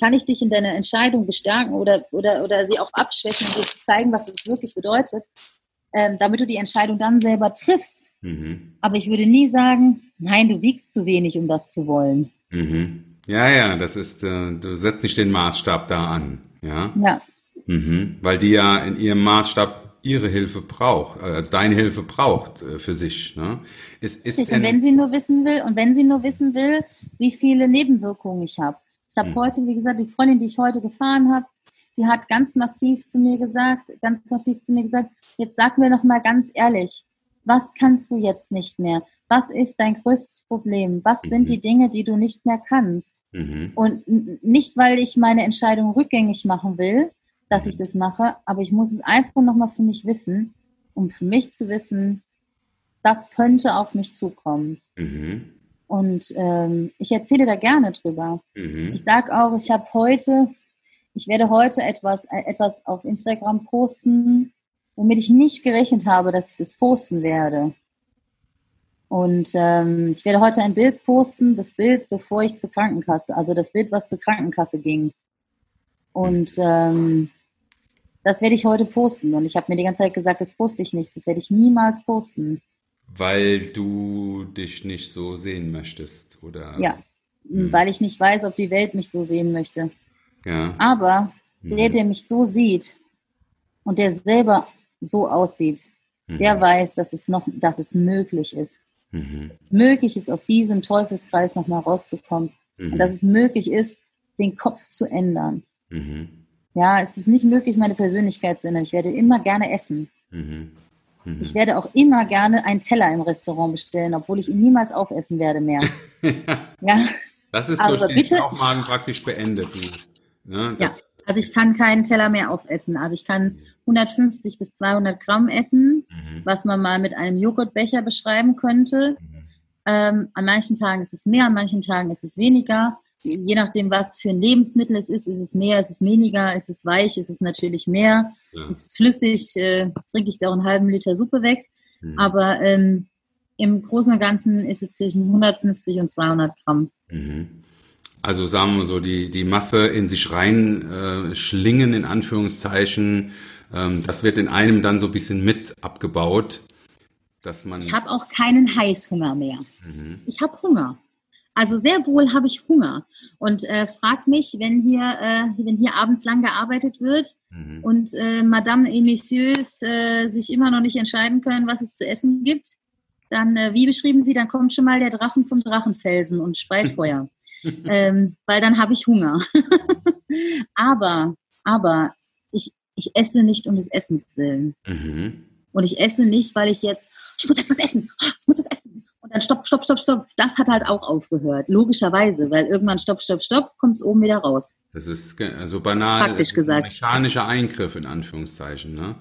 kann ich dich in deiner Entscheidung bestärken oder, oder, oder sie auch abschwächen und dir zeigen, was es wirklich bedeutet? ähm, damit du die Entscheidung dann selber triffst. Mhm. Aber ich würde nie sagen, nein, du wiegst zu wenig, um das zu wollen. Mhm. Ja, ja, das ist, äh, du setzt nicht den Maßstab da an, ja. Ja. Mhm. Weil die ja in ihrem Maßstab ihre Hilfe braucht, also deine Hilfe braucht äh, für sich. Ne? Ist, ist und wenn sie nur wissen will, und wenn sie nur wissen will, wie viele Nebenwirkungen ich habe. Ich habe mhm. heute, wie gesagt, die Freundin, die ich heute gefahren habe, die hat ganz massiv zu mir gesagt, ganz massiv zu mir gesagt, jetzt sag mir noch mal ganz ehrlich, was kannst du jetzt nicht mehr? Was ist dein größtes Problem? Was mhm. sind die Dinge, die du nicht mehr kannst? Mhm. Und nicht, weil ich meine Entscheidung rückgängig machen will, dass ich das mache, aber ich muss es einfach noch mal für mich wissen, um für mich zu wissen, das könnte auf mich zukommen. Mhm. Und ähm, ich erzähle da gerne drüber. Mhm. Ich sage auch, ich habe heute, ich werde heute etwas, äh, etwas auf Instagram posten, womit ich nicht gerechnet habe, dass ich das posten werde. Und ähm, ich werde heute ein Bild posten, das Bild, bevor ich zur Krankenkasse, also das Bild, was zur Krankenkasse ging. Und ähm, das werde ich heute posten. Und ich habe mir die ganze Zeit gesagt, das poste ich nicht, das werde ich niemals posten. Weil du dich nicht so sehen möchtest, oder? Ja, hm. weil ich nicht weiß, ob die Welt mich so sehen möchte. Ja. Aber der, mhm. der mich so sieht und der selber so aussieht, mhm. der weiß, dass es noch, dass es möglich ist. Mhm. Dass es möglich ist, aus diesem Teufelskreis nochmal rauszukommen. Mhm. Und dass es möglich ist, den Kopf zu ändern. Mhm. Ja, es ist nicht möglich, meine Persönlichkeit zu ändern. Ich werde immer gerne essen. Mhm. Ich werde auch immer gerne einen Teller im Restaurant bestellen, obwohl ich ihn niemals aufessen werde mehr. ja. Das ist Aber durch den Bauchmagen praktisch beendet. Ne? ja, also ich kann keinen Teller mehr aufessen. Also ich kann 150 bis 200 Gramm essen, mhm. was man mal mit einem Joghurtbecher beschreiben könnte. Mhm. Ähm, an manchen Tagen ist es mehr, an manchen Tagen ist es weniger. Je nachdem, was für ein Lebensmittel es ist, ist es mehr, ist es weniger, ist es weich, ist es natürlich mehr. Ja. Ist es flüssig, äh, trinke ich da auch einen halben Liter Suppe weg. Mhm. Aber ähm, im Großen und Ganzen ist es zwischen 150 und 200 Gramm. Mhm. Also sagen wir so, die, die Masse in sich rein äh, schlingen, in Anführungszeichen, ähm, das wird in einem dann so ein bisschen mit abgebaut, dass man. Ich habe auch keinen Heißhunger mehr. Mhm. Ich habe Hunger. Also sehr wohl habe ich Hunger und äh, frag mich, wenn hier, äh, wenn hier abends lang gearbeitet wird mhm. und äh, Madame et Messieurs äh, sich immer noch nicht entscheiden können, was es zu essen gibt, dann, äh, wie beschrieben Sie, dann kommt schon mal der Drachen vom Drachenfelsen und speit Feuer ähm, weil dann habe ich Hunger. aber, aber ich, ich esse nicht um des Essens willen. Mhm. Und ich esse nicht, weil ich jetzt, ich muss jetzt was essen, ich muss das essen. Und dann stopp, stopp, stopp, stopp. Das hat halt auch aufgehört, logischerweise, weil irgendwann stopp, stopp, stopp, kommt es oben wieder raus. Das ist so banal, Praktisch gesagt. mechanischer Eingriff in Anführungszeichen. Ne?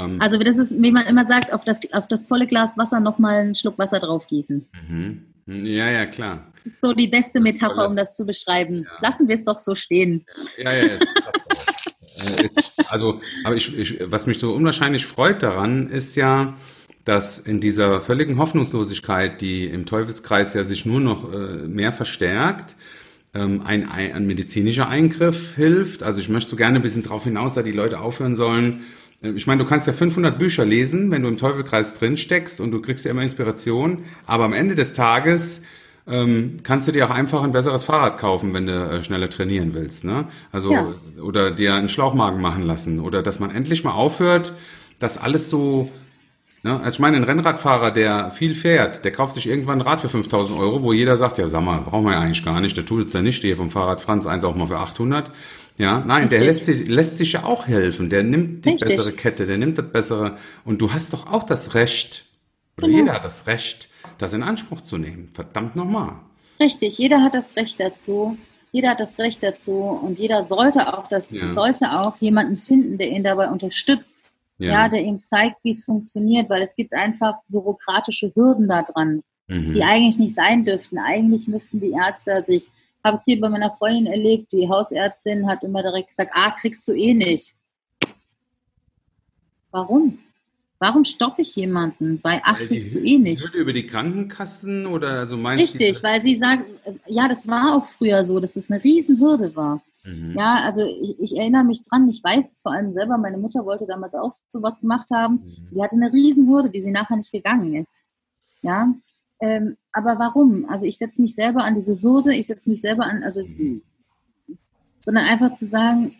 Ähm, also das ist, wie man immer sagt, auf das, auf das volle Glas Wasser nochmal einen Schluck Wasser drauf gießen. Mhm. Ja, ja, klar. Das ist so die beste Metapher, um das zu beschreiben. Ja. Lassen wir es doch so stehen. Ja, ja, es passt äh, also, aber ich, ich, was mich so unwahrscheinlich freut daran, ist ja, dass in dieser völligen Hoffnungslosigkeit, die im Teufelskreis ja sich nur noch äh, mehr verstärkt, ähm, ein, ein, medizinischer Eingriff hilft. Also ich möchte so gerne ein bisschen darauf hinaus, dass die Leute aufhören sollen. Äh, ich meine, du kannst ja 500 Bücher lesen, wenn du im Teufelkreis drin steckst und du kriegst ja immer Inspiration. Aber am Ende des Tages ähm, kannst du dir auch einfach ein besseres Fahrrad kaufen, wenn du äh, schneller trainieren willst. Ne? Also ja. oder dir einen Schlauchmagen machen lassen oder dass man endlich mal aufhört, dass alles so Ne? Also ich meine, ein Rennradfahrer, der viel fährt, der kauft sich irgendwann ein Rad für 5000 Euro, wo jeder sagt, ja sag mal, brauchen wir ja eigentlich gar nicht, der tut es ja nicht, hier vom Fahrrad Franz eins auch mal für 800. Ja, nein, Richtig. der lässt sich, lässt sich ja auch helfen, der nimmt die Richtig. bessere Kette, der nimmt das bessere und du hast doch auch das Recht, oder genau. jeder hat das Recht, das in Anspruch zu nehmen. Verdammt nochmal. Richtig, jeder hat das Recht dazu. Jeder hat das Recht dazu und jeder sollte auch das, ja. sollte auch jemanden finden, der ihn dabei unterstützt, ja. ja, der ihm zeigt, wie es funktioniert, weil es gibt einfach bürokratische Hürden da dran, mhm. die eigentlich nicht sein dürften. Eigentlich müssten die Ärzte sich, habe es hier bei meiner Freundin erlebt, die Hausärztin hat immer direkt gesagt, ah, kriegst du eh nicht. Warum? Warum stoppe ich jemanden bei, ach, kriegst du eh nicht? Hürde über die Krankenkassen oder so meinst du? Richtig, weil sie sagt, ja, das war auch früher so, dass das eine Riesenhürde war. Mhm. Ja, also ich, ich, erinnere mich dran, ich weiß es vor allem selber, meine Mutter wollte damals auch sowas gemacht haben. Mhm. Die hatte eine Riesenhürde, die sie nachher nicht gegangen ist. Ja, ähm, aber warum? Also ich setze mich selber an diese Hürde, ich setze mich selber an, also mhm. sondern einfach zu sagen,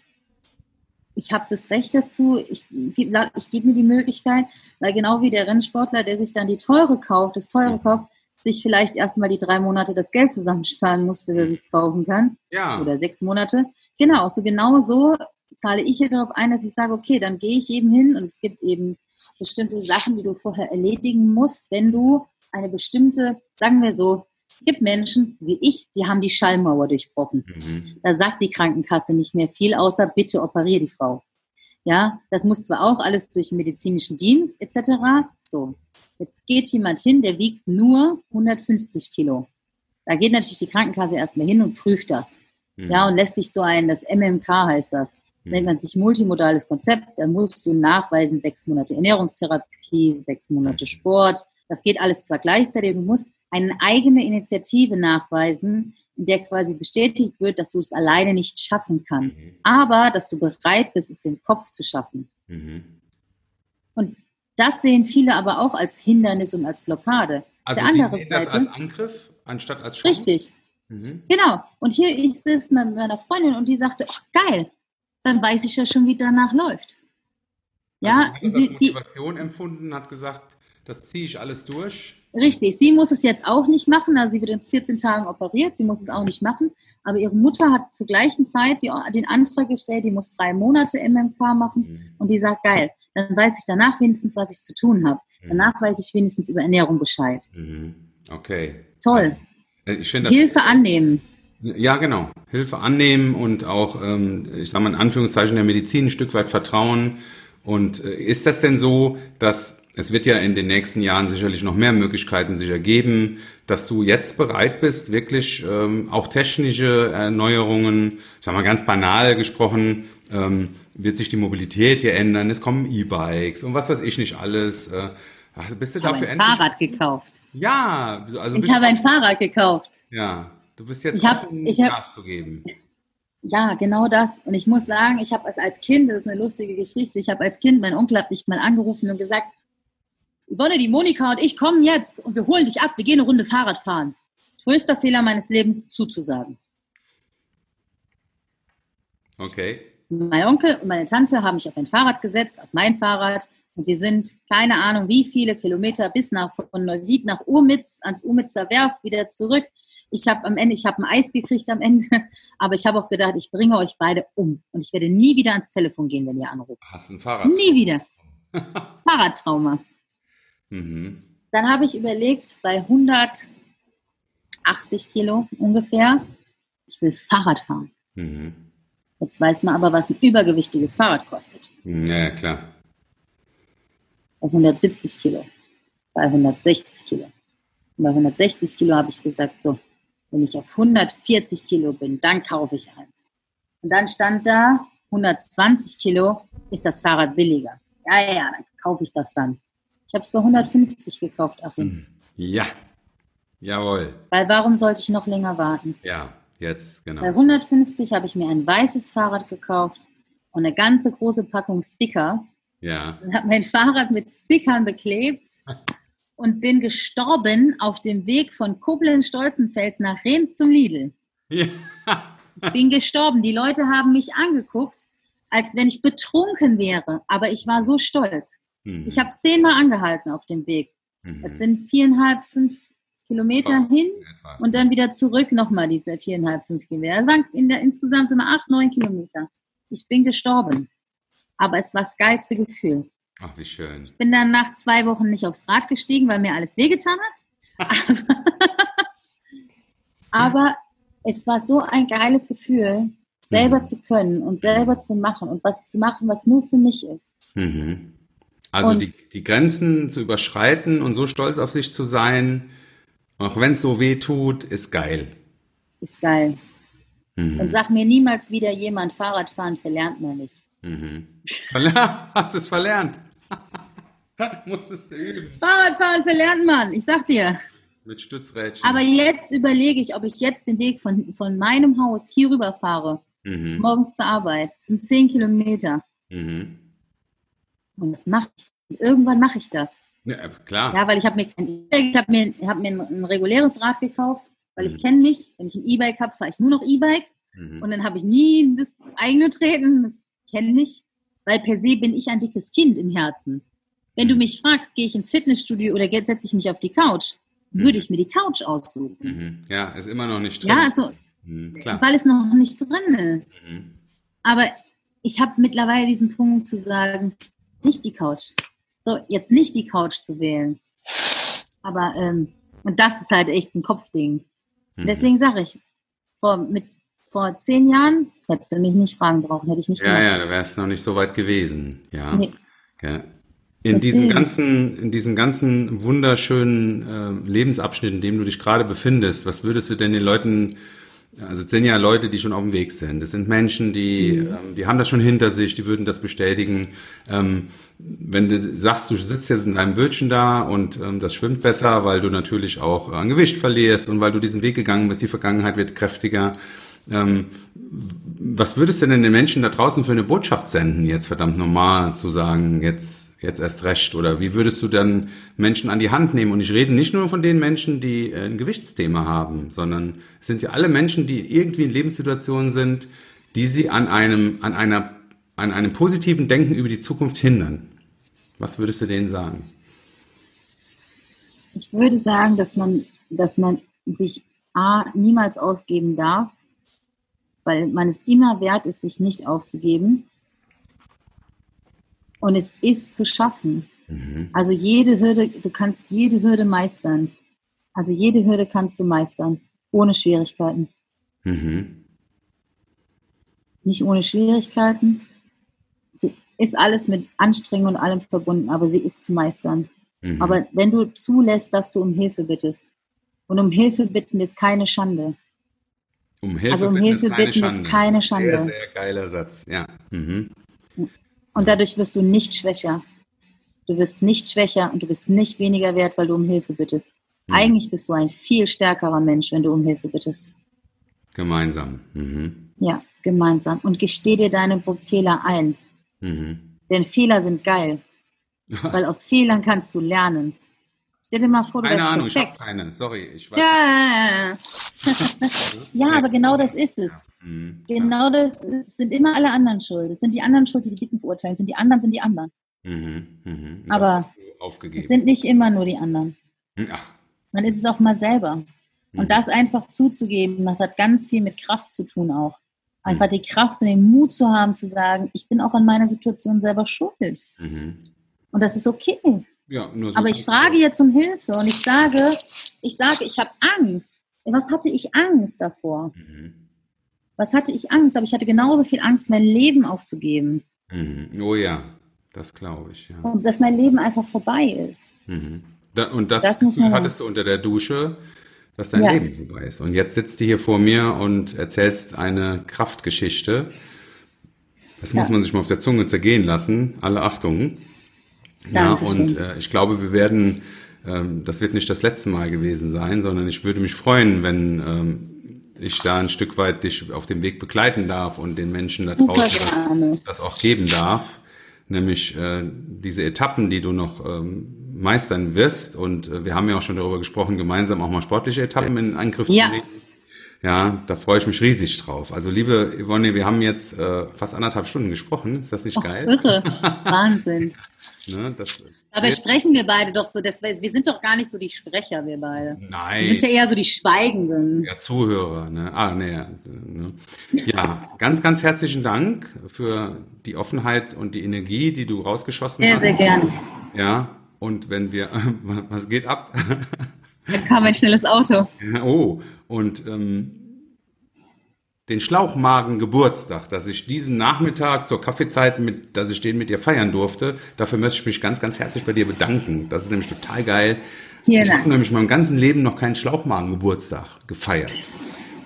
ich habe das Recht dazu, ich gebe ich geb mir die Möglichkeit, weil genau wie der Rennsportler, der sich dann die teure kauft, das teure kauft, sich vielleicht erstmal die drei Monate das Geld zusammensparen muss, bis er sich kaufen kann. Ja. Oder sechs Monate. Genau, so genau so zahle ich hier darauf ein, dass ich sage, okay, dann gehe ich eben hin und es gibt eben bestimmte Sachen, die du vorher erledigen musst, wenn du eine bestimmte, sagen wir so, es gibt Menschen wie ich, die haben die Schallmauer durchbrochen. Mhm. Da sagt die Krankenkasse nicht mehr viel, außer bitte operiere die Frau. Ja, das muss zwar auch alles durch den medizinischen Dienst etc. So, Jetzt geht jemand hin, der wiegt nur 150 Kilo. Da geht natürlich die Krankenkasse erstmal hin und prüft das. Mhm. Ja, und lässt sich so ein, das MMK heißt das, mhm. nennt man sich multimodales Konzept, da musst du nachweisen, sechs Monate Ernährungstherapie, sechs Monate mhm. Sport. Das geht alles zwar gleichzeitig, du musst eine eigene Initiative nachweisen, in der quasi bestätigt wird, dass du es alleine nicht schaffen kannst, mhm. aber dass du bereit bist, es im Kopf zu schaffen. Mhm. Und das sehen viele aber auch als Hindernis und als Blockade. Also Der andere sehen das als Angriff anstatt als Chance? Richtig. Mhm. Genau. Und hier ist es mit meiner Freundin und die sagte, ach geil, dann weiß ich ja schon, wie danach läuft. Ja, also sie hat Motivation die, empfunden, hat gesagt, das ziehe ich alles durch. Richtig, sie muss es jetzt auch nicht machen, also sie wird in 14 Tagen operiert, sie muss es auch nicht machen, aber ihre Mutter hat zur gleichen Zeit die, den Antrag gestellt, die muss drei Monate MMK machen mhm. und die sagt, geil, dann weiß ich danach wenigstens, was ich zu tun habe. Mhm. Danach weiß ich wenigstens über Ernährung Bescheid. Mhm. Okay. Toll. Äh, ich find, Hilfe annehmen. Ja, genau. Hilfe annehmen und auch, ähm, ich sage mal in Anführungszeichen, der Medizin ein Stück weit vertrauen. Und äh, ist das denn so, dass es wird ja in den nächsten Jahren sicherlich noch mehr Möglichkeiten sich ergeben, dass du jetzt bereit bist, wirklich ähm, auch technische Erneuerungen, ich sag mal ganz banal gesprochen, ähm, wird sich die Mobilität hier ändern, es kommen E-Bikes und was weiß ich nicht alles. Äh, also bist du ich dafür habe ein? Fahrrad gekauft. Ja, also ich habe ein Fahrrad gekauft. Ja, du bist jetzt ich hab, offen, ich hab, Gas zu geben. Ja, genau das. Und ich muss sagen, ich habe es als Kind, das ist eine lustige Geschichte, ich habe als Kind, mein Onkel hat mich mal angerufen und gesagt, Yvonne, die Monika und ich kommen jetzt und wir holen dich ab, wir gehen eine Runde Fahrrad fahren. Größter Fehler meines Lebens, zuzusagen. Okay. Mein Onkel und meine Tante haben mich auf ein Fahrrad gesetzt, auf mein Fahrrad. Und wir sind, keine Ahnung, wie viele Kilometer bis nach von Neuwied nach Urmitz, ans Urmitzer Werft, wieder zurück. Ich habe am Ende, ich habe ein Eis gekriegt am Ende, aber ich habe auch gedacht, ich bringe euch beide um. Und ich werde nie wieder ans Telefon gehen, wenn ihr anruft. Hast ein Fahrrad? Nie wieder. Fahrradtrauma. Mhm. Dann habe ich überlegt, bei 180 Kilo ungefähr, ich will Fahrrad fahren. Mhm. Jetzt weiß man aber, was ein übergewichtiges Fahrrad kostet. Ja, klar. bei 170 Kilo, bei 160 Kilo. Und bei 160 Kilo habe ich gesagt, so, wenn ich auf 140 Kilo bin, dann kaufe ich eins. Und dann stand da, 120 Kilo ist das Fahrrad billiger. Ja, ja, dann kaufe ich das dann. Ich habe es bei 150 gekauft, Achim. Ja, jawohl. Weil warum sollte ich noch länger warten? Ja, jetzt, genau. Bei 150 habe ich mir ein weißes Fahrrad gekauft und eine ganze große Packung Sticker Ja. und habe mein Fahrrad mit Stickern beklebt und bin gestorben auf dem Weg von Koblenz-Stolzenfels nach Rehns zum Lidl. ja. Ich bin gestorben. Die Leute haben mich angeguckt, als wenn ich betrunken wäre. Aber ich war so stolz. Mhm. Ich habe zehnmal angehalten auf dem Weg. Mhm. Das sind viereinhalb, fünf Kilometer hin Etwa. und dann wieder zurück nochmal diese viereinhalb, fünf Kilometer. Das waren in der, insgesamt immer acht, neun Kilometer. Ich bin gestorben. Aber es war das geilste Gefühl. Ach, wie schön. Bin dann nach zwei Wochen nicht aufs Rad gestiegen, weil mir alles wehgetan hat. Aber es war so ein geiles Gefühl, selber Mhm. zu können und selber zu machen und was zu machen, was nur für mich ist. Mhm. Also Und- die, die Grenzen zu überschreiten und so stolz auf sich zu sein, auch wenn es so weh tut, ist geil. Ist geil. Mhm. Und sag mir niemals wieder jemand, Fahrradfahren verlernt man nicht. Mhm. Hast du es verlernt? Musstest du üben. Fahrradfahren verlernt man, ich sag dir. Mit Stützrädchen. Aber jetzt überlege ich, ob ich jetzt den Weg von, von meinem Haus hier rüber fahre, mhm. morgens zur Arbeit. Das sind zehn Kilometer. Mhm. Und das mache ich. Und irgendwann mache ich das. Ja, klar. Ja, weil ich habe mir kein E-Bike, ich habe mir, hab mir ein, ein reguläres Rad gekauft, weil ich Mhm. kenne mich. Wenn ich ein E-Bike habe, fahre ich nur noch E-Bike. Mhm. Und dann habe ich nie das eigene Treten, das kenne mich. Weil per se bin ich ein dickes Kind im Herzen. Wenn du mich fragst, gehe ich ins Fitnessstudio oder setze ich mich auf die Couch, würde Mhm. ich mir die Couch aussuchen. Mhm. Ja, ist immer noch nicht drin. Ja, also, Mhm. Klar. weil es noch nicht drin ist. Mhm. Aber ich habe mittlerweile diesen Punkt zu sagen, nicht die Couch. So, jetzt nicht die Couch zu wählen. Aber, ähm, und das ist halt echt ein Kopfding. Mhm. Deswegen sage ich, vor, mit, vor zehn Jahren hättest du mich nicht fragen brauchen, hätte ich nicht Ja, gemacht. ja, da wärst du noch nicht so weit gewesen. Ja. Nee. Ja. In Deswegen. ganzen, in diesen ganzen wunderschönen äh, Lebensabschnitten, in dem du dich gerade befindest, was würdest du denn den Leuten, also es sind ja Leute, die schon auf dem Weg sind. Das sind Menschen, die, Mhm. ähm, die haben das schon hinter sich, die würden das bestätigen. Ähm, wenn du sagst, du sitzt jetzt in deinem Bötchen da und ähm, das schwimmt besser, weil du natürlich auch an Gewicht verlierst und weil du diesen Weg gegangen bist, die Vergangenheit wird kräftiger. Ähm, was würdest du denn den Menschen da draußen für eine Botschaft senden, jetzt verdammt normal zu sagen, jetzt, jetzt erst recht? Oder wie würdest du dann Menschen an die Hand nehmen? Und ich rede nicht nur von den Menschen, die äh, ein Gewichtsthema haben, sondern es sind ja alle Menschen, die irgendwie in Lebenssituationen sind, die sie an einem, an einer, an einem positiven Denken über die Zukunft hindern. Was würdest du denen sagen? Ich würde sagen, dass man, dass man sich A, niemals aufgeben darf, weil man es immer wert ist, sich nicht aufzugeben. Und es ist zu schaffen. Mhm. Also jede Hürde, du kannst jede Hürde meistern. Also jede Hürde kannst du meistern, ohne Schwierigkeiten. Mhm. Nicht ohne Schwierigkeiten. Sie ist alles mit Anstrengung und allem verbunden, aber sie ist zu meistern. Mhm. Aber wenn du zulässt, dass du um Hilfe bittest, und um Hilfe bitten ist keine Schande. Um Hilfe also um bitten Hilfe ist keine bitten ist Schande. keine Schande. Sehr, sehr geiler Satz, ja. Mhm. Und dadurch wirst du nicht schwächer. Du wirst nicht schwächer und du bist nicht weniger wert, weil du um Hilfe bittest. Mhm. Eigentlich bist du ein viel stärkerer Mensch, wenn du um Hilfe bittest. Gemeinsam. Mhm. Ja, gemeinsam. Und gesteh dir deine Fehler ein. Mhm. Denn Fehler sind geil. Weil aus Fehlern kannst du lernen. Stell dir mal vor, du Keine Ahnung, ich habe perfekt. keine. Sorry, ich weiß. Ja, ja, ja. ja, aber genau das ist es. Mhm. Genau das ist, sind immer alle anderen schuld. Es sind die anderen schuld, die die Dicken verurteilen. Es sind die anderen, sind die anderen. Mhm. Mhm. Aber. Es sind nicht immer nur die anderen. Ach. Man ist es auch mal selber. Mhm. Und das einfach zuzugeben, das hat ganz viel mit Kraft zu tun auch. Mhm. Einfach die Kraft und den Mut zu haben, zu sagen, ich bin auch an meiner Situation selber schuld. Mhm. Und das ist okay. Ja, nur so Aber ich frage jetzt um Hilfe und ich sage, ich sage, ich habe Angst. Was hatte ich Angst davor? Mhm. Was hatte ich Angst? Aber ich hatte genauso viel Angst, mein Leben aufzugeben. Mhm. Oh ja, Das glaube ich, ja. Und dass mein Leben einfach vorbei ist. Mhm. Da, und das, Das muss Gefühl hattest du unter der Dusche, dass dein Ja. Leben vorbei ist. Und jetzt sitzt du hier vor mir und erzählst eine Kraftgeschichte. Das muss Ja. man sich mal auf der Zunge zergehen lassen. Alle Ja, und äh, ich glaube, wir werden, ähm, das wird nicht das letzte Mal gewesen sein, sondern ich würde mich freuen, wenn ähm, ich da ein Stück weit dich auf dem Weg begleiten darf und den Menschen da draußen das, das auch geben darf. Nämlich äh, diese Etappen, die du noch ähm, meistern wirst. Und äh, wir haben ja auch schon darüber gesprochen, gemeinsam auch mal sportliche Etappen in Angriff Ja. zu nehmen. Ja, da freue ich mich riesig drauf. Also liebe Yvonne, wir haben jetzt äh, fast anderthalb Stunden gesprochen. Ist das nicht Oh, geil? irre. Wahnsinn. Ne, das Dabei sprechen wir beide doch so, dass wir, wir sind doch gar nicht so die Sprecher, wir beide. Wir Nein. sind ja eher so die Schweigenden. Ja, Zuhörer, ne? Ah, ne, ja, ne. Ja, ganz, ganz herzlichen Dank für die Offenheit und die Energie, die du rausgeschossen Sehr, hast. sehr gerne. Ja, und wenn wir, was geht ab? Da kam ein schnelles Auto. oh, und ähm, den Schlauchmagen Geburtstag, dass ich diesen Nachmittag zur Kaffeezeit mit, dass ich den mit dir feiern durfte, dafür möchte ich mich ganz, ganz herzlich bei dir bedanken. Das ist nämlich total geil. Vielen ich habe nämlich meinem ganzen Leben noch keinen Schlauchmagen Geburtstag gefeiert.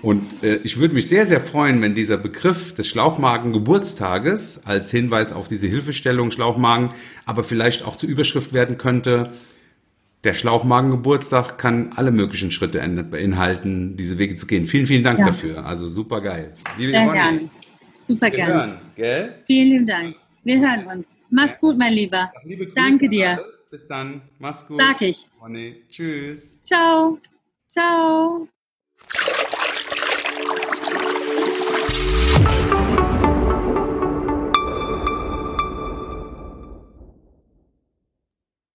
Und äh, ich würde mich sehr, sehr freuen, wenn dieser Begriff des Schlauchmagen-Geburtstages als Hinweis auf diese Hilfestellung Schlauchmagen, aber vielleicht auch zur Überschrift werden könnte, der Schlauchmagen-Geburtstag kann alle möglichen Schritte en- beinhalten, diese Wege zu gehen. Vielen, vielen Dank Ja. dafür. Also super geil. Liebe Sehr gerne. Super Wir gerne. hören, gell? Vielen lieben Dank. Wir hören uns. Mach's gut, mein Lieber. Liebe Grüße Danke an dir. alle. Bis dann. Mach's gut. Sag ich. Yvonne. Tschüss. Ciao. Ciao.